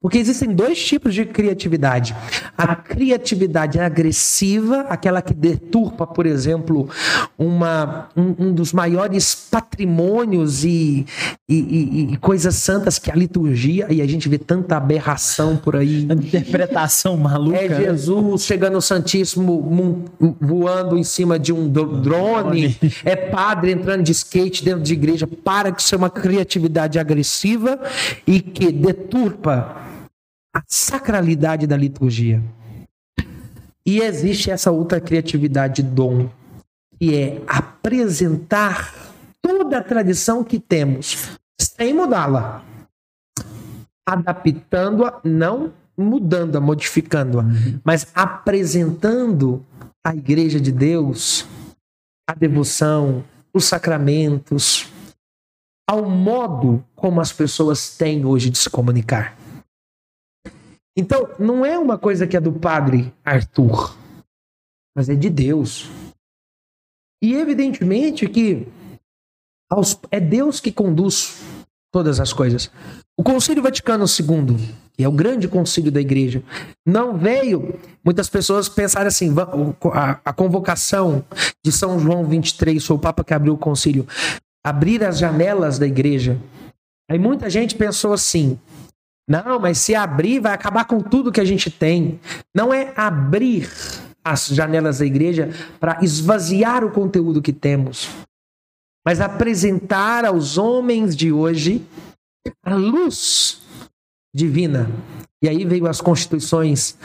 Porque existem dois tipos de criatividade. A criatividade agressiva, aquela que deturpa, por exemplo, uma, um, um dos maiores patrimônios e, e, e, e, coisas santas que é a liturgia, e a gente vê tanta aberração por aí. Interpretação maluca. É né? Jesus chegando no Santíssimo voando em cima de um drone, é padre entrando de skate dentro de igreja. Para que isso é uma criatividade agressiva e que deturpa a sacralidade da liturgia. E existe essa outra criatividade dom, que é apresentar toda a tradição que temos, sem mudá-la, adaptando-a, não mudando-a, modificando-a, uhum. mas apresentando a igreja de Deus, a devoção, os sacramentos, ao modo como as pessoas têm hoje de se comunicar. Então, não é uma coisa que é do padre Arthur, mas é de Deus. E evidentemente que é Deus que conduz todas as coisas. O Concílio Vaticano II, que é o grande concílio da igreja, não veio. Muitas pessoas pensaram assim: a, convocação de São João 23, foi o Papa que abriu o concílio, abrir as janelas da igreja. Aí muita gente pensou assim: não, mas se abrir, vai acabar com tudo que a gente tem. Não é abrir as janelas da igreja para esvaziar o conteúdo que temos, mas apresentar aos homens de hoje a luz divina. E aí veio as constituições,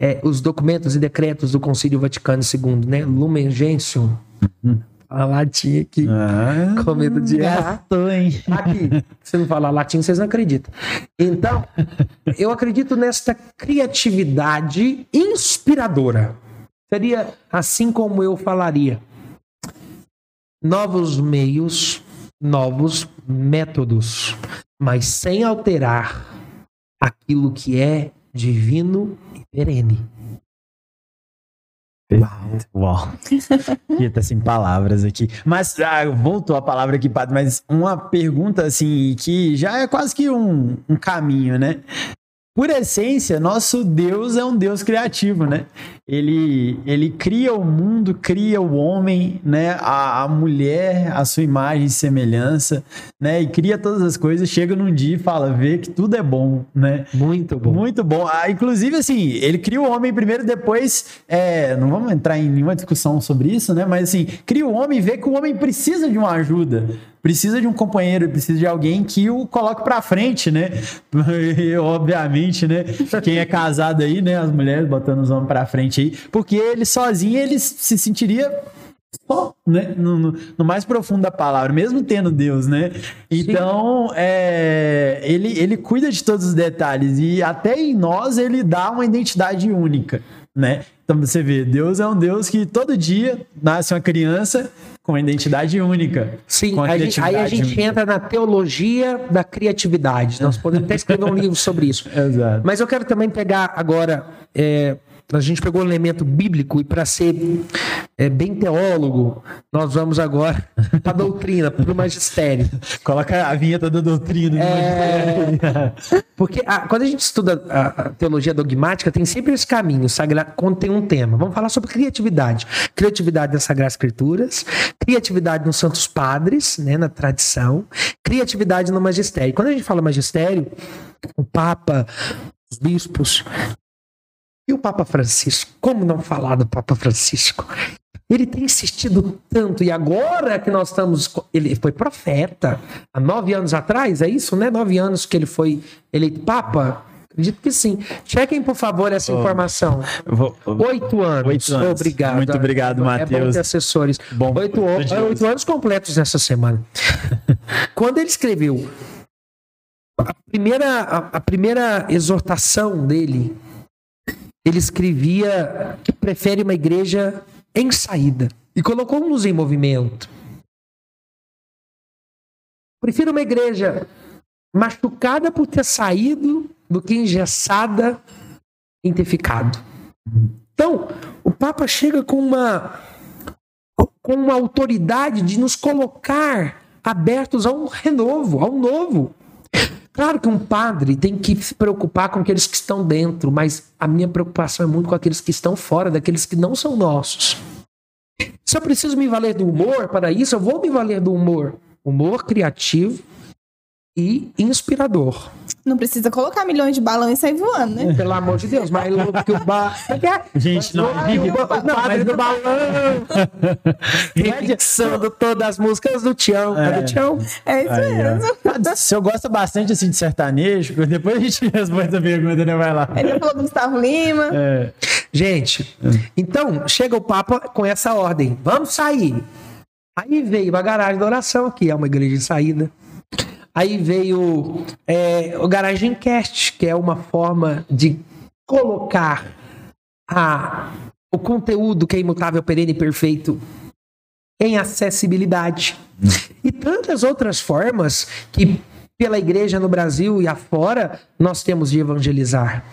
é, os documentos e decretos do Concílio Vaticano II, né? Lumen Gentium. A latim aqui. Ah, com medo de errar. hein? Aqui, se não falar latim, vocês não acreditam. Então, eu acredito nesta criatividade inspiradora. Seria assim como eu falaria. Novos meios, novos métodos, mas sem alterar aquilo que é divino e perene. Uau. Uau. Ia tá sem palavras aqui. Mas ah, voltou a palavra aqui, Padre, mas uma pergunta assim que já é quase que um, um caminho, né? Por essência, nosso Deus é um Deus criativo, né? Ele, ele cria o mundo, cria o homem, né? A, a mulher, a sua imagem e semelhança, né? E cria todas as coisas, chega num dia e fala, vê que tudo é bom, né? Muito bom. Muito bom. Ah, inclusive, assim, ele cria o homem primeiro, depois, é, não vamos entrar em nenhuma discussão sobre isso, né? Mas assim, cria o homem e vê que o homem precisa de uma ajuda, precisa de um companheiro, precisa de alguém que o coloque para frente, né? E, obviamente, né? Quem é casado aí, né? As mulheres botando os homens para frente aí, porque ele sozinho ele se sentiria só, né? No, no, no mais profundo da palavra, mesmo tendo Deus, né? Então, é, ele, ele cuida de todos os detalhes e até em nós ele dá uma identidade única, né? Então você vê, Deus é um Deus que todo dia nasce uma criança com uma identidade única. Sim, a gente- aí a gente única. entra na teologia da criatividade. Nós podemos até escrever um livro sobre isso. Exato. Mas eu quero também pegar agora. é, a gente pegou um elemento bíblico e para ser é, bem teólogo, nós vamos agora para a doutrina, para o magistério. Coloca a vinheta da doutrina. É. Porque a- quando a gente estuda a, a teologia dogmática, tem sempre esse caminho, sagra, quando tem um tema. Vamos falar sobre criatividade. Criatividade nas Sagradas Escrituras, criatividade nos Santos Padres, né, na tradição, criatividade no magistério. Quando a gente fala magistério, o Papa, os bispos e o Papa Francisco, como não falar do Papa Francisco? Ele tem insistido tanto, e agora que nós estamos. Ele foi profeta há nove anos atrás, é isso, né? Nove anos que ele foi eleito Papa? Acredito que sim. Chequem, por favor, essa informação. Vou- Oito anos. Oito anos. Obrigado. Muito obrigado, É Matheus. ter assessores. Bom, oito, é, oito anos completos nessa semana. Quando ele escreveu a primeira, a, a primeira exortação dele, ele escrevia que prefere uma igreja em saída e colocou-nos em movimento. Prefiro uma igreja machucada por ter saído do que engessada em ter ficado. Então, o Papa chega com uma com uma autoridade de nos colocar abertos a um renovo, a um novo. Claro que um padre tem que se preocupar com aqueles que estão dentro, mas a minha preocupação é muito com aqueles que estão fora, daqueles que não são nossos. Se eu preciso me valer do humor para isso, eu vou me valer do humor. Humor criativo e inspirador. Não precisa colocar milhões de balões e sair voando, né? Pelo amor de Deus, mais louco que o ba... Gente, não, vive- Não, mas do balão. Remixando todas as músicas do Tião. Cadê o Tião? É isso Aí, ó. mesmo. Se eu gosto bastante assim de sertanejo, depois a gente responde essa pergunta, né? Vai lá. Ele falou do Gustavo Lima. É, Gente, então chega o Papa com essa ordem: vamos sair. Aí veio a garagem da oração, que é uma igreja de saída. Aí veio é, o Garagem Cast, que é uma forma de colocar a, o conteúdo que é imutável, perene e perfeito em acessibilidade. E tantas outras formas que, pela igreja no Brasil e afora, nós temos de evangelizar.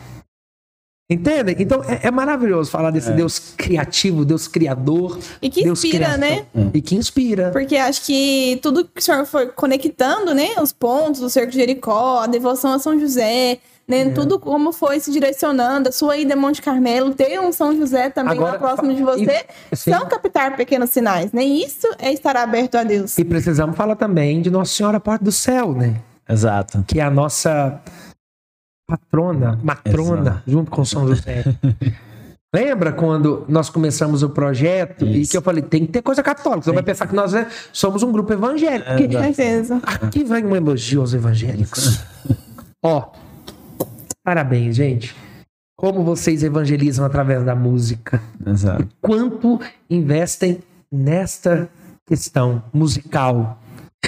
Entendem? Então é, é maravilhoso falar desse Deus criativo, Deus criador. E que Deus inspira, né? E que inspira. Porque acho que tudo que o senhor foi conectando, né? Os pontos do Cerco de Jericó, a devoção a São José, né? É. Tudo como foi se direcionando, a sua ida a Monte Carmelo, ter um São José também Agora, lá próximo de você, e- sim. são captar pequenos sinais, né? E isso é estar aberto a Deus. E precisamos falar também de Nossa Senhora Porta do Céu, né? exato. Que é a nossa patrona, matrona, Exato. junto com São José. Lembra quando nós começamos o projeto e Isso. que eu falei, tem que ter coisa católica. Você vai pensar que nós né, somos um grupo evangélico. Com certeza. Aqui vem um elogio aos evangélicos. Ó, parabéns, gente. Como vocês evangelizam através da música. Exato. Quanto investem nesta questão musical.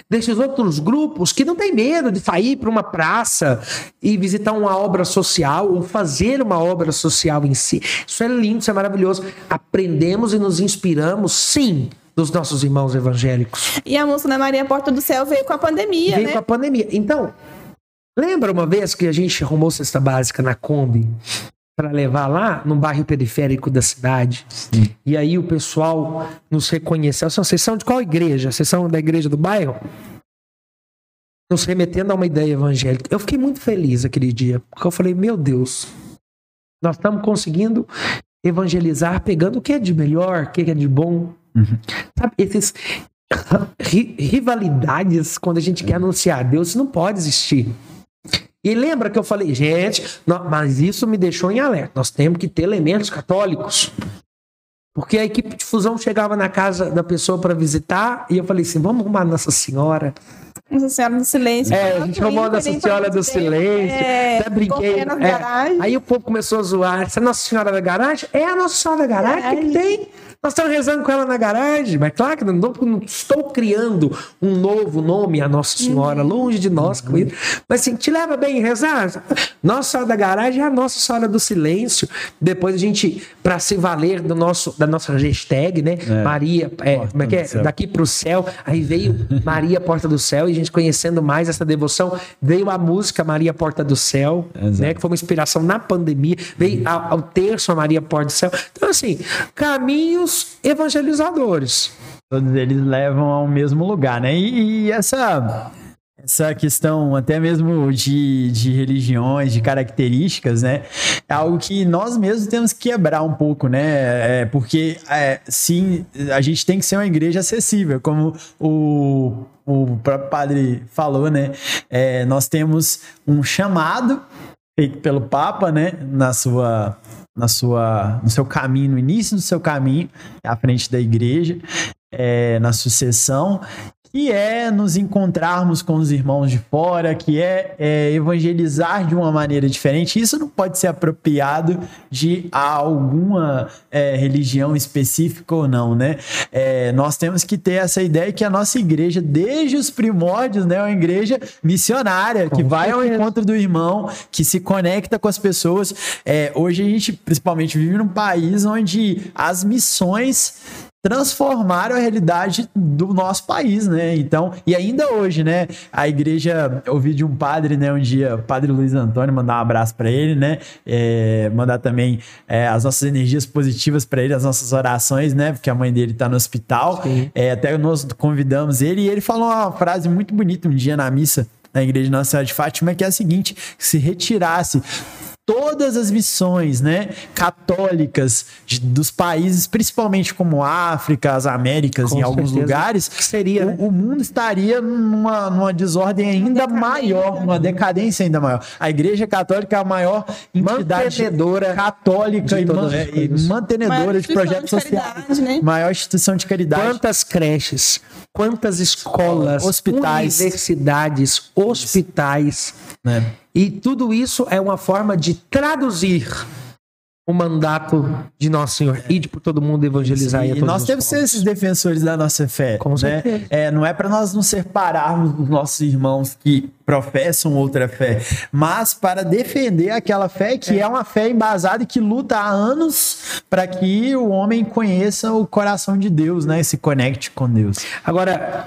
Desses outros grupos que não têm medo de sair para uma praça e visitar uma obra social ou fazer uma obra social em si. Isso é lindo, isso é maravilhoso. Aprendemos e nos inspiramos, sim, dos nossos irmãos evangélicos. E a música da Maria Porta do Céu veio com a pandemia, Veio né? com a pandemia. Então, lembra uma vez que a gente arrumou cesta básica na Kombi para levar lá no bairro periférico da cidade? E aí o pessoal nos reconheceu. Assim, Vocês são de qual igreja? Vocês são da igreja do bairro? Nos remetendo a uma ideia evangélica. Eu fiquei muito feliz aquele dia, porque eu falei, meu Deus, nós estamos conseguindo evangelizar pegando o que é de melhor, o que é de bom. Sabe, esses ri- rivalidades quando a gente quer anunciar Deus, isso não pode existir. E lembra que eu falei, gente, mas isso me deixou em alerta. Nós temos que ter elementos católicos. Porque a equipe de fusão chegava na casa da pessoa para visitar e eu falei assim: vamos arrumar Nossa Senhora. Nossa Senhora do Silêncio. É, a gente arrumou Nossa Senhora do Silêncio. É, Até brinquei. é. Aí o povo começou a zoar. Essa Nossa Senhora da Garagem? É a Nossa Senhora da Garagem? Que, que tem? Nós estamos rezando com ela na garagem, mas claro que não, não estou criando um novo nome a Nossa Senhora, longe de nós isso. Mas assim, te leva bem rezar. Nossa Senhora da Garagem é a Nossa Senhora do Silêncio. Depois a gente, para se valer do nosso, da nossa hashtag, né? É. Maria, é, como é que é? Daqui para o céu. Aí veio Maria Porta do Céu e a gente conhecendo mais essa devoção. Veio a música Maria Porta do Céu, Exato. né? Que foi uma inspiração na pandemia. Veio ao terço a Maria Porta do Céu. Então, assim, caminhos evangelizadores. Todos eles levam ao mesmo lugar, né? E, e essa essa questão até mesmo de, de religiões, de características, né? É algo que nós mesmos temos que quebrar um pouco, né? É, porque, é, sim, a gente tem que ser uma igreja acessível, como o, o próprio padre falou, né? É, nós temos um chamado feito pelo Papa, né? Na sua, na sua, no seu caminho, no início do seu caminho, à frente da igreja, é, na sucessão, que é nos encontrarmos com os irmãos de fora, que é, é, evangelizar de uma maneira diferente. Isso não pode ser apropriado de alguma é, religião específica ou não, né? É, nós temos que ter essa ideia que a nossa igreja, desde os primórdios, né, é uma igreja missionária, que vai ao encontro do irmão, que se conecta com as pessoas. É, hoje a gente, principalmente, vive num país onde as missões transformaram a realidade do nosso país, né? Então, e ainda hoje, né? A igreja, eu ouvi de um padre, né? Um dia, o padre Luiz Antônio, mandar um abraço para ele, né? É, mandar também é, as nossas energias positivas para ele, as nossas orações, né? Porque a mãe dele tá no hospital. É, até nós convidamos ele e ele falou uma frase muito bonita um dia na missa na igreja Senhora de Fátima, que é a seguinte: que se retirasse todas as missões, né, católicas de- dos países, principalmente como África, as Américas, Com em alguns certeza. lugares, Que seria, o, né? o mundo estaria numa, numa desordem ainda maior, numa decadência ainda maior. A Igreja Católica é a maior entidade Mantenedora católica de e, man- e mantenedora de instituição projetos de sociais. caridade, né? Maior instituição de caridade. Quantas creches, quantas escolas, Hospitais. universidades, hospitais. Né? E tudo isso é uma forma de traduzir o mandato de Nosso Senhor. Ide por todo mundo evangelizar E a todos nós os temos que ser esses defensores da nossa fé. Com né? certeza. É, não é para nós nos separarmos dos nossos irmãos que professam outra fé, mas para defender aquela fé que é, uma fé embasada e que luta há anos para que o homem conheça o coração de Deus, né? E se conecte com Deus. Agora,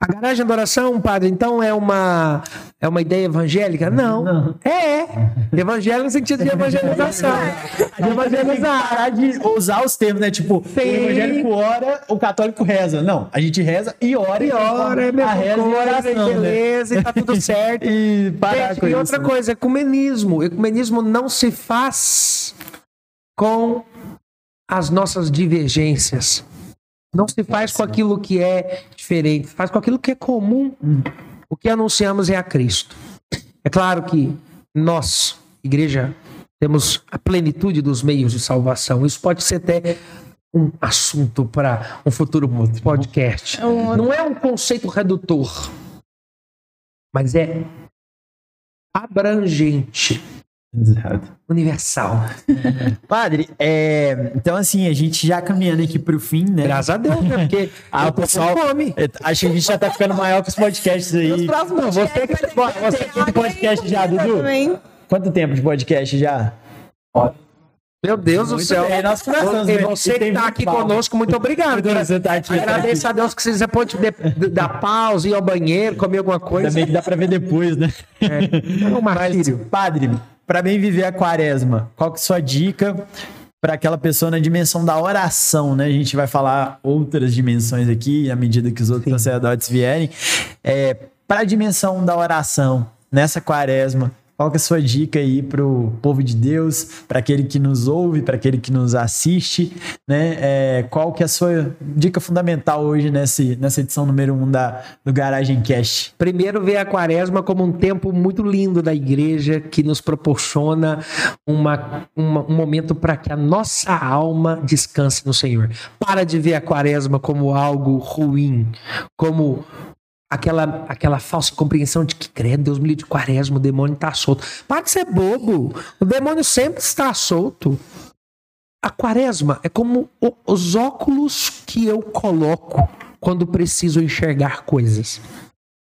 a garagem da oração, padre, então é uma é uma ideia evangélica? Não. Não. É, é. Evangelho no sentido de evangelização. De evangelizar. Parar de usar os termos, né? Tipo, Sim. o evangélico ora, o católico reza. Não, a gente reza e ora E ora, é a reza e coisa, oração, né? beleza, e tá tudo certo. E parar Gente, com e isso, outra né? coisa, ecumenismo. Ecumenismo não se faz com as nossas divergências. Não se faz com aquilo que é diferente, faz com aquilo que é comum. O que anunciamos é a Cristo. É claro que nós, igreja, temos a plenitude dos meios de salvação. Isso pode ser até um assunto para um futuro podcast. É Não é um conceito redutor, mas é abrangente, Exato. universal. Padre, é, então assim, a gente já caminhando aqui pro fim, né? Graças a Deus, né? Porque Ah, o com pessoal, fome. é, acho que a gente já tá ficando maior que os podcasts aí. Não, você, que, ter você que tem podcast já, Dudu? Também. Quanto tempo de podcast já? Meu Deus do Muito céu. bem, nós começamos, E né? você que tem tá muito aqui palma. conosco, muito obrigado. Você tá aqui. Agradeço a Deus que você pode de- dar pausa, ir ao banheiro, comer alguma coisa. Também que dá pra ver depois, né? É um martírio. Padre, pra bem viver a quaresma, qual que é a sua dica para aquela pessoa na dimensão da oração, né? A gente vai falar outras dimensões aqui, à medida que os outros sacerdotes vierem. É, para a dimensão da oração, nessa quaresma, qual que é a sua dica aí pro povo de Deus, para aquele que nos ouve, para aquele que nos assiste, né? É, qual que é a sua dica fundamental hoje nesse, nessa edição número 1 um da, do Garagem Cast? Primeiro, ver a quaresma como um tempo muito lindo da igreja que nos proporciona uma, uma- um momento para que a nossa alma descanse no Senhor. Para de ver a quaresma como algo ruim, como aquela, aquela falsa compreensão de que, credo, Deus me livre de quaresma, o demônio está solto. Para de ser bobo. O demônio sempre está solto. A quaresma é como os óculos que eu coloco quando preciso enxergar coisas.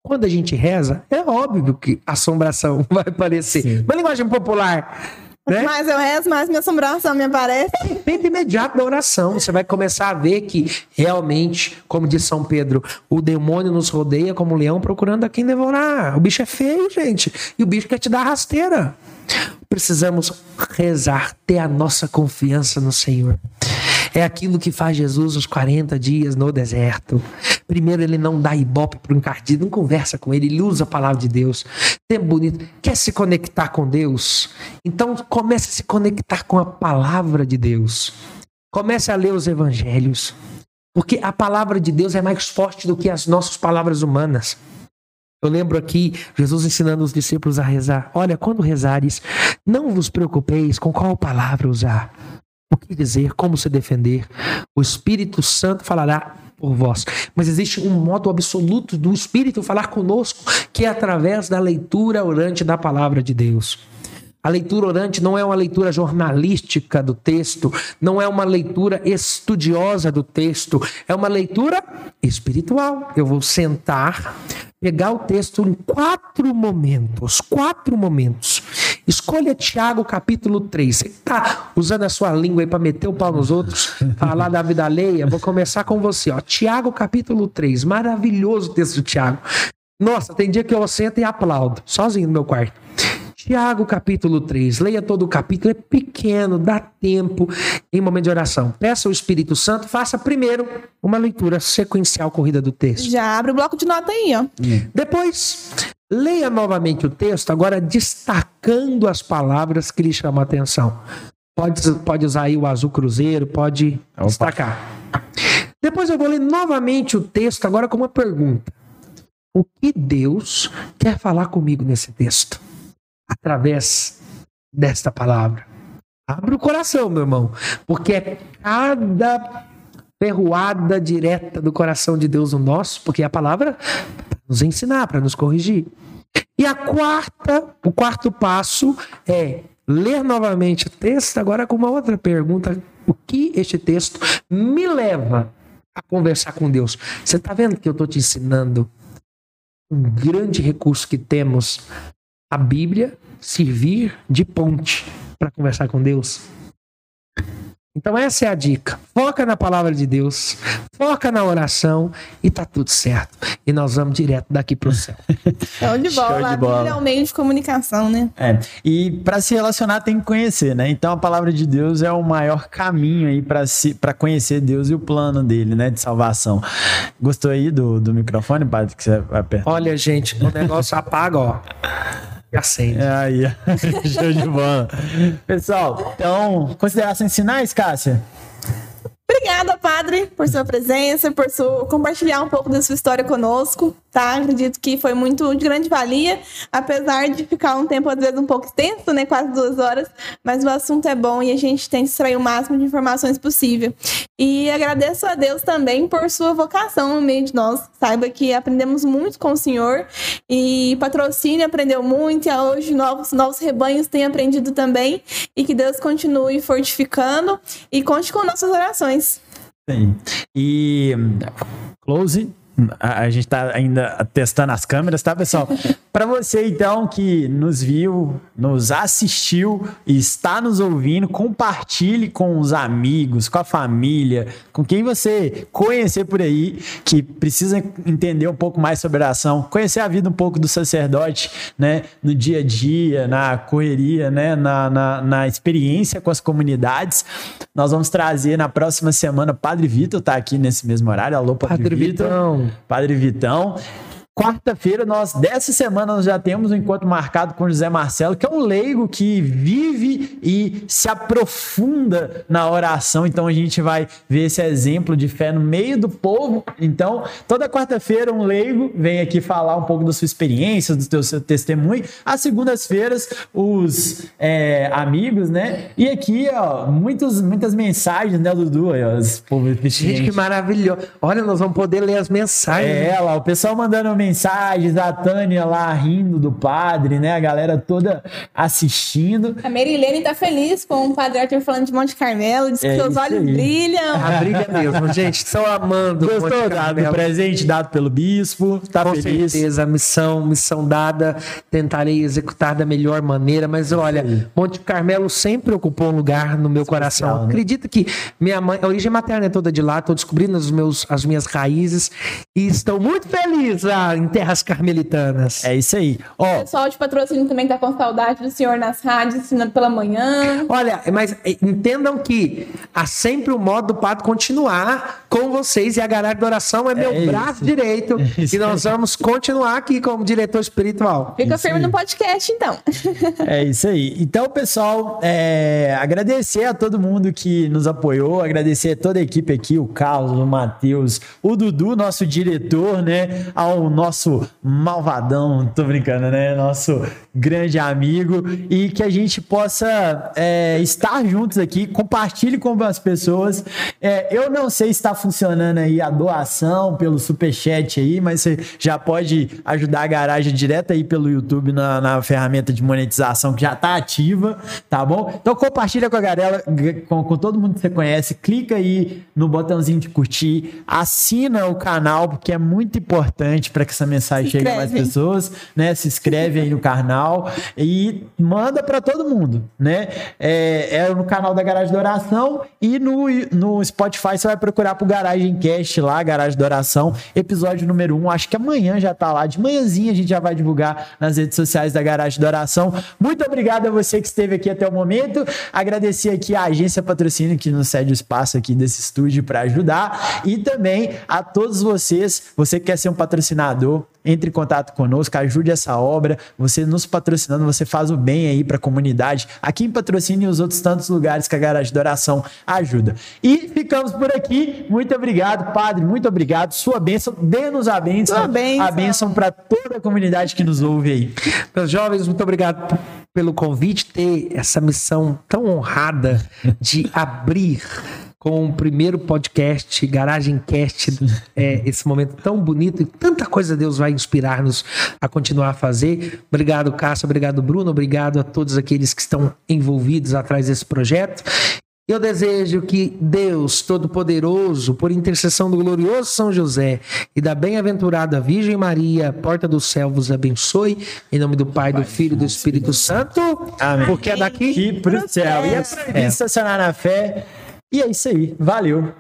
Quando a gente reza, é óbvio que assombração vai aparecer. Sim. Uma linguagem popular, né? Mais eu rezo, mais minha assombração me aparece. Tempo imediato da oração. Você vai começar a ver que realmente, como diz São Pedro, o demônio nos rodeia como um leão procurando a quem devorar. O bicho é feio, gente. E o bicho quer te dar rasteira. Precisamos rezar, ter a nossa confiança no Senhor. É aquilo que faz Jesus os 40 dias no deserto. Primeiro, ele não dá ibope para o encardido, não conversa com ele, ele usa a palavra de Deus. Tempo bonito. Quer se conectar com Deus? Então, comece a se conectar com a palavra de Deus. Comece a ler os evangelhos. Porque a palavra de Deus é mais forte do que as nossas palavras humanas. Eu lembro aqui Jesus ensinando os discípulos a rezar. Olha, quando rezares, não vos preocupeis com qual palavra usar, o que dizer, como se defender. O Espírito Santo falará por vós. Mas existe um modo absoluto do Espírito falar conosco, que é através da leitura orante da palavra de Deus. A leitura orante não é uma leitura jornalística do texto, não é uma leitura estudiosa do texto, é uma leitura espiritual. Eu vou sentar, pegar o texto em quatro momentos, quatro momentos. Escolha Tiago capítulo 3. Você está usando a sua língua aí para meter o pau nos outros, falar da vida alheia? Vou começar com você, ó. Tiago capítulo 3. Maravilhoso texto de Tiago. Nossa, tem dia que eu sento e aplaudo, sozinho no meu quarto. Tiago capítulo 3, leia todo o capítulo, é pequeno, dá tempo em momento de oração. Peça ao Espírito Santo, faça primeiro uma leitura sequencial corrida do texto. Já abre o bloco de nota aí, ó. Depois, leia novamente o texto, agora destacando as palavras que lhe chamam a atenção. Pode, pode usar aí o azul cruzeiro, pode Opa. destacar. Depois eu vou ler novamente o texto, agora com uma pergunta. O que Deus quer falar comigo nesse texto? Através desta palavra. Abre o coração, meu irmão, porque é cada ferroada direta do coração de Deus no nosso, porque a palavra para nos ensinar, para nos corrigir. E a quarta, o quarto passo é ler novamente o texto, agora com uma outra pergunta: o que este texto me leva a conversar com Deus? Você está vendo que eu estou te ensinando um grande recurso que temos, a Bíblia servir de ponte para conversar com Deus? Então essa é a dica. Foca na palavra de Deus, foca na oração e tá tudo certo. E nós vamos direto daqui pro céu. Show de Show bola. de A bola. Bíblia é um meio de comunicação, né? É, e para se relacionar tem que conhecer, né? Então a palavra de Deus é o maior caminho aí para se para conhecer Deus e o plano dele, né, de salvação. Gostou aí do, do microfone, padre, que você vai apertar? Olha, gente, o negócio apaga, ó. E acende. É aí, show de bola. Pessoal, então, considerações finais, Cássia? Obrigada, padre, por sua presença, por compartilhar um pouco da sua história conosco, tá? Acredito que foi muito de grande valia, apesar de ficar um tempo, às vezes, um pouco extenso, né? Quase duas horas, mas o assunto é bom e a gente tem que extrair o máximo de informações possível. E agradeço a Deus também por sua vocação no meio de nós. Saiba que aprendemos muito com o Senhor e patrocínio aprendeu muito, e hoje novos, novos rebanhos têm aprendido também. E que Deus continue fortificando e conte com nossas orações. Sim. E hum, close. A, a gente tá ainda testando as câmeras, tá, pessoal? Para você, então, que nos viu, nos assistiu e está nos ouvindo, compartilhe com os amigos, com a família, com quem você conhecer por aí, que precisa entender um pouco mais sobre oração, conhecer a vida um pouco do sacerdote, né? No dia a dia, na correria, né? Na, na, na experiência com as comunidades. Nós vamos trazer na próxima semana, Padre Vitor tá aqui nesse mesmo horário. Alô, Padre, Padre Vitor. Vitão. Padre Vitão. Quarta-feira, nós, dessa semana, nós já temos um encontro marcado com José Marcelo, que é um leigo que vive e se aprofunda na oração. Então, a gente vai ver esse exemplo de fé no meio do povo. Então, toda quarta-feira, um leigo vem aqui falar um pouco da sua experiência, do seu, seu testemunho. Às segundas-feiras, os é, amigos, né? E aqui, ó, muitos, muitas mensagens, né, Dudu? Aí, ó, Gente, que maravilhoso. Olha, nós vamos poder ler as mensagens. é, lá, o pessoal mandando mensagem mensagens, a Tânia lá rindo do padre, né? A galera toda assistindo. A Merilene tá feliz com o Padre Arthur falando de Monte Carmelo, diz que É seus olhos aí. brilham. A brilha mesmo, gente. Estão amando. o Monte Gostou da- do Carmelo. presente dado pelo bispo? Tá Com feliz? certeza, missão, missão dada, tentarei executar da melhor maneira, mas olha, Monte Carmelo sempre ocupou um lugar no meu coração. né? Acredito que minha mãe, a origem materna é toda de lá, estou descobrindo os meus, as minhas raízes e estou muito feliz lá em terras carmelitanas. É isso aí. O pessoal de patrocínio também tá com saudade do senhor nas rádios, ensinando pela manhã. Olha, mas eh, entendam que há sempre o modo do pato continuar com vocês e a garagem da oração é meu isso. braço direito isso e nós vamos continuar aqui como diretor espiritual. Fica Isso firme aí. no podcast, então. É isso aí. Então, pessoal, é, agradecer a todo mundo que nos apoiou, agradecer a toda a equipe aqui, o Carlos, o Matheus, o Dudu, nosso diretor, né? Ao nosso malvadão, tô brincando, né? Nosso grande amigo e que a gente possa é, estar juntos aqui, compartilhe com as pessoas. É, eu não sei se está funcionando aí a doação pelo superchat aí, mas você já pode ajudar a garagem direto aí pelo YouTube na, na ferramenta de monetização que já está ativa, tá bom? Então compartilha com a galera, com, com todo mundo que você conhece, clica aí no botãozinho de curtir, assina o canal, porque é muito importante para que essa mensagem chegue a mais pessoas, né? Se inscreve aí no canal e manda para todo mundo, né? É, é no canal da Garagem da Oração e no, no Spotify você vai procurar pro Garagem Cast lá, Garagem da Oração, episódio número 1. Um. Acho que amanhã já tá lá. De manhãzinha a gente já vai divulgar nas redes sociais da Garagem da Oração. Muito obrigado a você que esteve aqui até o momento. Agradecer aqui a agência patrocínio que nos cede o espaço aqui desse estúdio para ajudar e também a todos vocês, você que quer ser um patrocinador, entre em contato conosco, ajude essa obra. Você nos patrocinando, você faz o bem aí para a comunidade. Aqui em Patrocínio e os outros tantos lugares que a Garagem da Oração ajuda. E ficamos por aqui. Muito obrigado, Padre. Muito obrigado. Sua bênção. Dê-nos a bênção. Sua bênção. A bênção para toda a comunidade que nos ouve aí. Meus jovens, muito obrigado pelo convite, ter essa missão tão honrada de abrir com o primeiro podcast, Garagem Cast, é, esse momento tão bonito e tanta coisa Deus vai inspirar-nos a continuar a fazer. Obrigado, Cássio, obrigado, Bruno, obrigado a todos aqueles que estão envolvidos atrás desse projeto. Eu desejo que Deus Todo-Poderoso, por intercessão do glorioso São José e da bem-aventurada Virgem Maria, porta do céu, vos abençoe. Em nome do Pai, do Filho e do Espírito Santo. Amém. Porque é daqui E pro céu. E é proibido estacionar na fé. E é isso aí. Valeu.